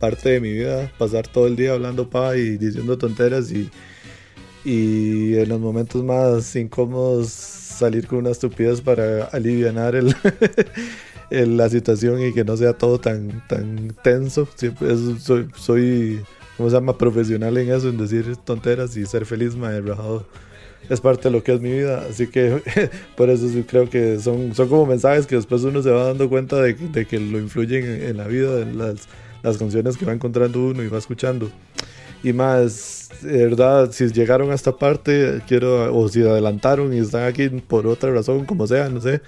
parte de mi vida, pasar todo el día hablando pa y diciendo tonteras y, y en los momentos más incómodos salir con una estupidez para aliviar <laughs> la situación y que no sea todo tan, tan tenso. Soy ¿cómo se llama? Profesional en eso, en decir tonteras y ser feliz, mae, rajado. Es parte de lo que es mi vida, así que <laughs> por eso creo que son, son como mensajes que después uno se va dando cuenta de, de que lo influyen en, la vida, en las, las canciones que va encontrando uno y va escuchando. Y más, de verdad, si llegaron a esta parte, quiero, o si adelantaron y están aquí por otra razón, como sea, no sé,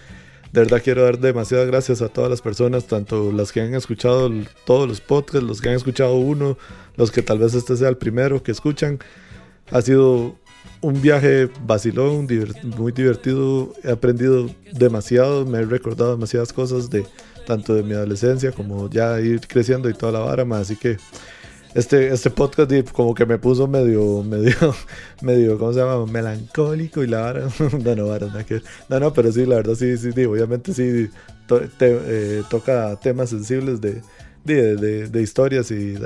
de verdad quiero dar demasiadas gracias a todas las personas, tanto las que han escuchado todos los podcasts, los que han escuchado uno, los que tal vez este sea el primero que escuchan. Ha sido un viaje vacilón, muy divertido. He aprendido demasiado, me he recordado demasiadas cosas de tanto de mi adolescencia como ya ir creciendo y toda la vara, más. Así que este, este podcast como que me puso medio, medio, <laughs> medio, ¿cómo se llama? Melancólico y la vara. <laughs> no, no, vara, no, no, no, pero sí, la verdad, sí, sí, obviamente sí eh, toca temas sensibles de, de, de, historias y,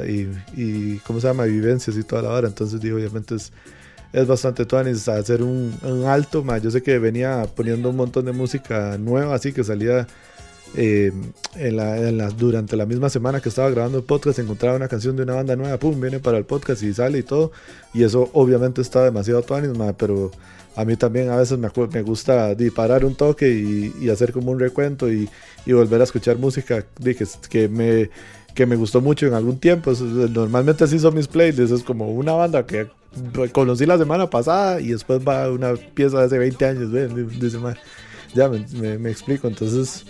y, ¿cómo se llama? Vivencias y toda la vara. Entonces, digo, obviamente es, es bastante tuanis hacer un, un alto, más. Yo sé que venía poniendo un montón de música nueva, así que salía eh, en la, durante la misma semana que estaba grabando el podcast encontraba una canción de una banda nueva, pum, viene para el podcast y sale y todo. Y eso obviamente está demasiado tuanis, pero a mí también a veces me, me gusta disparar un toque y, hacer como un recuento y, volver a escuchar música que, que, me, que me gustó mucho en algún tiempo. Normalmente así son mis playlists, es como una banda que conocí la semana pasada y después va una pieza de hace 20 años, dice, ya me, me explico, entonces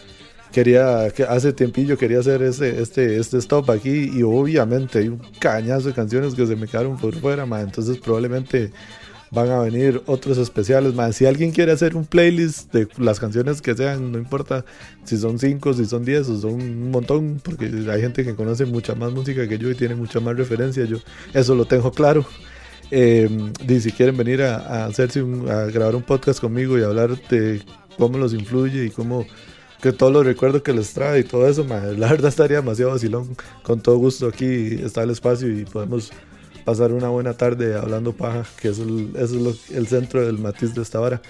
quería, que hace tiempillo quería hacer este, este, este stop aquí y obviamente hay un cañazo de canciones que se me quedaron por fuera, entonces probablemente van a venir otros especiales, más si alguien quiere hacer un playlist de las canciones que sean, no importa si son 5, si son 10 o son un montón, porque hay gente que conoce mucha más música que yo y tiene mucha más referencia, yo eso lo tengo claro. Eh, si quieren venir a hacerse a grabar un podcast conmigo y hablar de cómo los influye y cómo que todos los recuerdos que les trae y todo eso, la verdad estaría demasiado vacilón. Con todo gusto aquí está el espacio y podemos pasar una buena tarde hablando paja, que eso, es el centro del matiz de esta hora.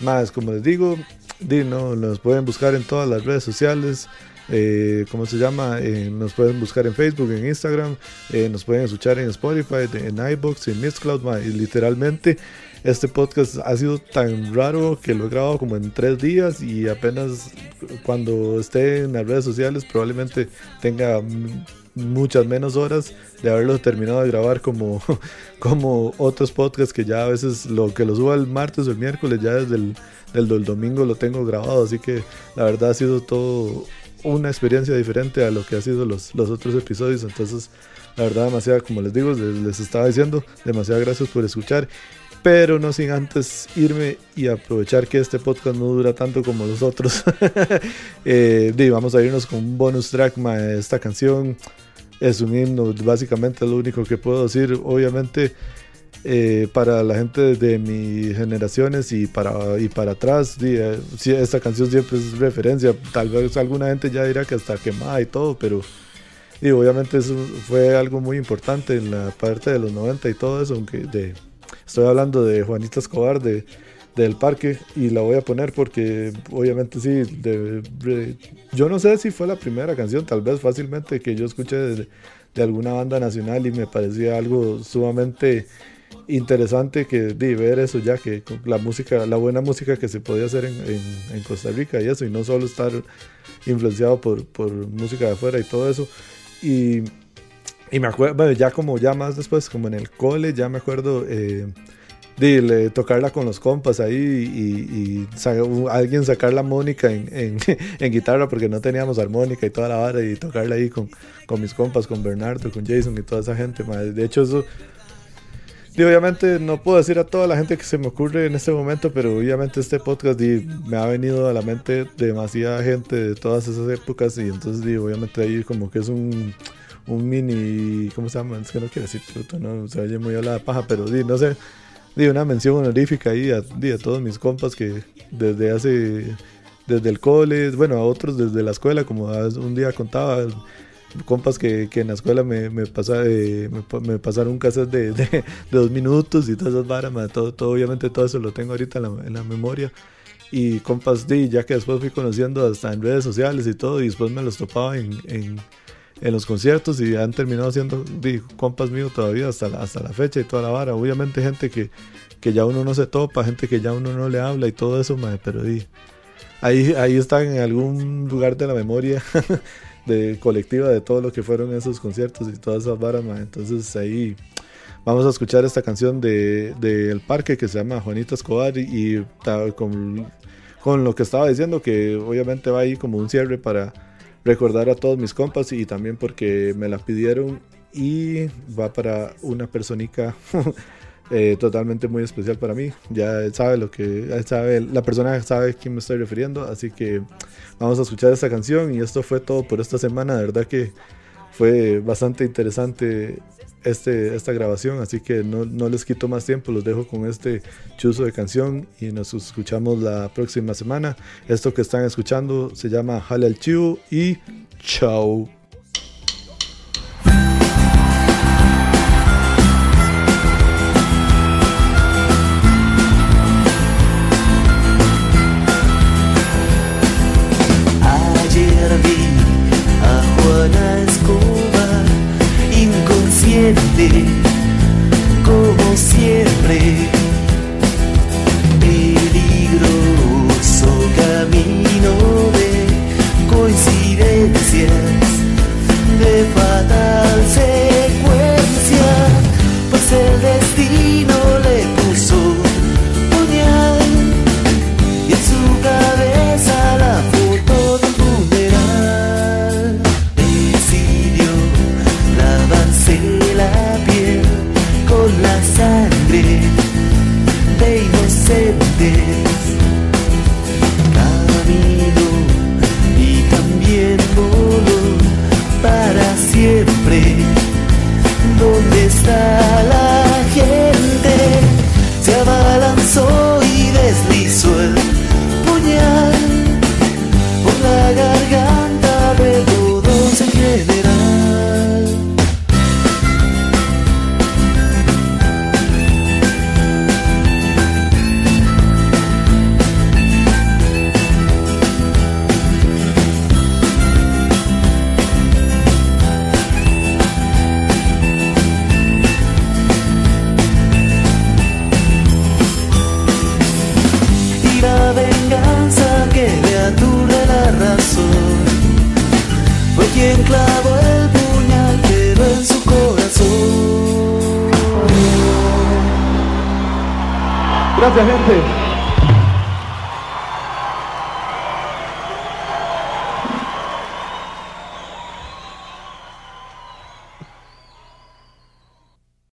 Más, como les digo, di, no, nos pueden buscar en todas las redes sociales. Eh, ¿Cómo se llama? Eh, nos pueden buscar en Facebook, en Instagram, eh, nos pueden escuchar en Spotify, en iBox, en Mixcloud, literalmente este podcast ha sido tan raro que lo he grabado como en tres días y apenas cuando esté en las redes sociales probablemente tenga muchas menos horas de haberlo terminado de grabar como, <laughs> como otros podcasts que ya a veces lo que lo suba el martes o el miércoles ya desde el del, domingo lo tengo grabado así que la verdad ha sido todo una experiencia diferente a lo que ha sido los, los otros episodios entonces la verdad demasiado como les digo les, les estaba diciendo demasiadas gracias por escuchar pero no sin antes irme y aprovechar que este podcast no dura tanto como los otros. <laughs> eh, vamos a irnos con un bonus track, de esta canción es un himno, básicamente es lo único que puedo decir, obviamente. Eh, para la gente de mis generaciones y para, y para atrás, eh, esta canción siempre es referencia. Tal vez alguna gente ya dirá que hasta quemada y todo, pero obviamente eso fue algo muy importante en la parte de los 90 y todo eso, aunque Estoy hablando de Juanita Escobar de, del parque y la voy a poner porque obviamente sí, yo no sé si fue la primera canción, tal vez fácilmente que yo escuché de, alguna banda nacional y me parecía algo sumamente interesante que de ver eso ya que la música la buena música que se podía hacer en, en, Costa Rica y eso y no solo estar influenciado por, por música de afuera y todo eso y y me acuerdo, bueno, ya como ya más después, como en el cole, ya me acuerdo eh, de, tocarla con los compas ahí y, alguien sacar la mónica en, <laughs> en, guitarra porque no teníamos armónica y toda la vara y tocarla ahí con, con mis compas, con Bernardo, con Jason y toda esa gente. De hecho, eso y obviamente no puedo decir a toda la gente que se me ocurre en este momento, pero obviamente este podcast me ha venido a la mente demasiada gente de todas esas épocas y entonces obviamente ahí como que es un, un mini, ¿cómo se llama? Es que no quiero decir fruto, ¿no? Se oye muy a la paja, pero di, no sé, di una mención honorífica ahí a, a todos mis compas que desde hace, desde el cole, bueno, a otros desde la escuela, como un día contaba, compas que, que en la escuela me, me, pasa, eh, me, pasaron un cassette de, de, dos minutos y todas esas varas, todo, todo, obviamente todo eso lo tengo ahorita en la, en la memoria y compas, di, ya que después fui conociendo hasta en redes sociales y todo, y después me los topaba en, en, en los conciertos y han terminado siendo compas míos todavía hasta la, hasta la fecha y toda la vara. Obviamente gente que, que ya uno no se topa, gente que ya uno no le habla y todo eso, pero ahí, ahí están en algún lugar de la memoria <laughs> de colectiva de todo lo que fueron esos conciertos y todas esas varas, entonces ahí vamos a escuchar esta canción de, El Parque que se llama Juanita Escobar y, y con, con lo que estaba diciendo que obviamente va ahí como un cierre para recordar a todos mis compas y también porque me la pidieron y va para una personita <laughs> eh, totalmente muy especial para mí. Ya sabe lo que sabe, la persona sabe a quién me estoy refiriendo, así que vamos a escuchar esta canción y esto fue todo por esta semana. De verdad que fue bastante interesante este, esta grabación, así que no, no, les quito más tiempo, los dejo con este chuzo de canción y nos escuchamos la próxima semana. Esto que están escuchando se llama Jale al Chivo y chao.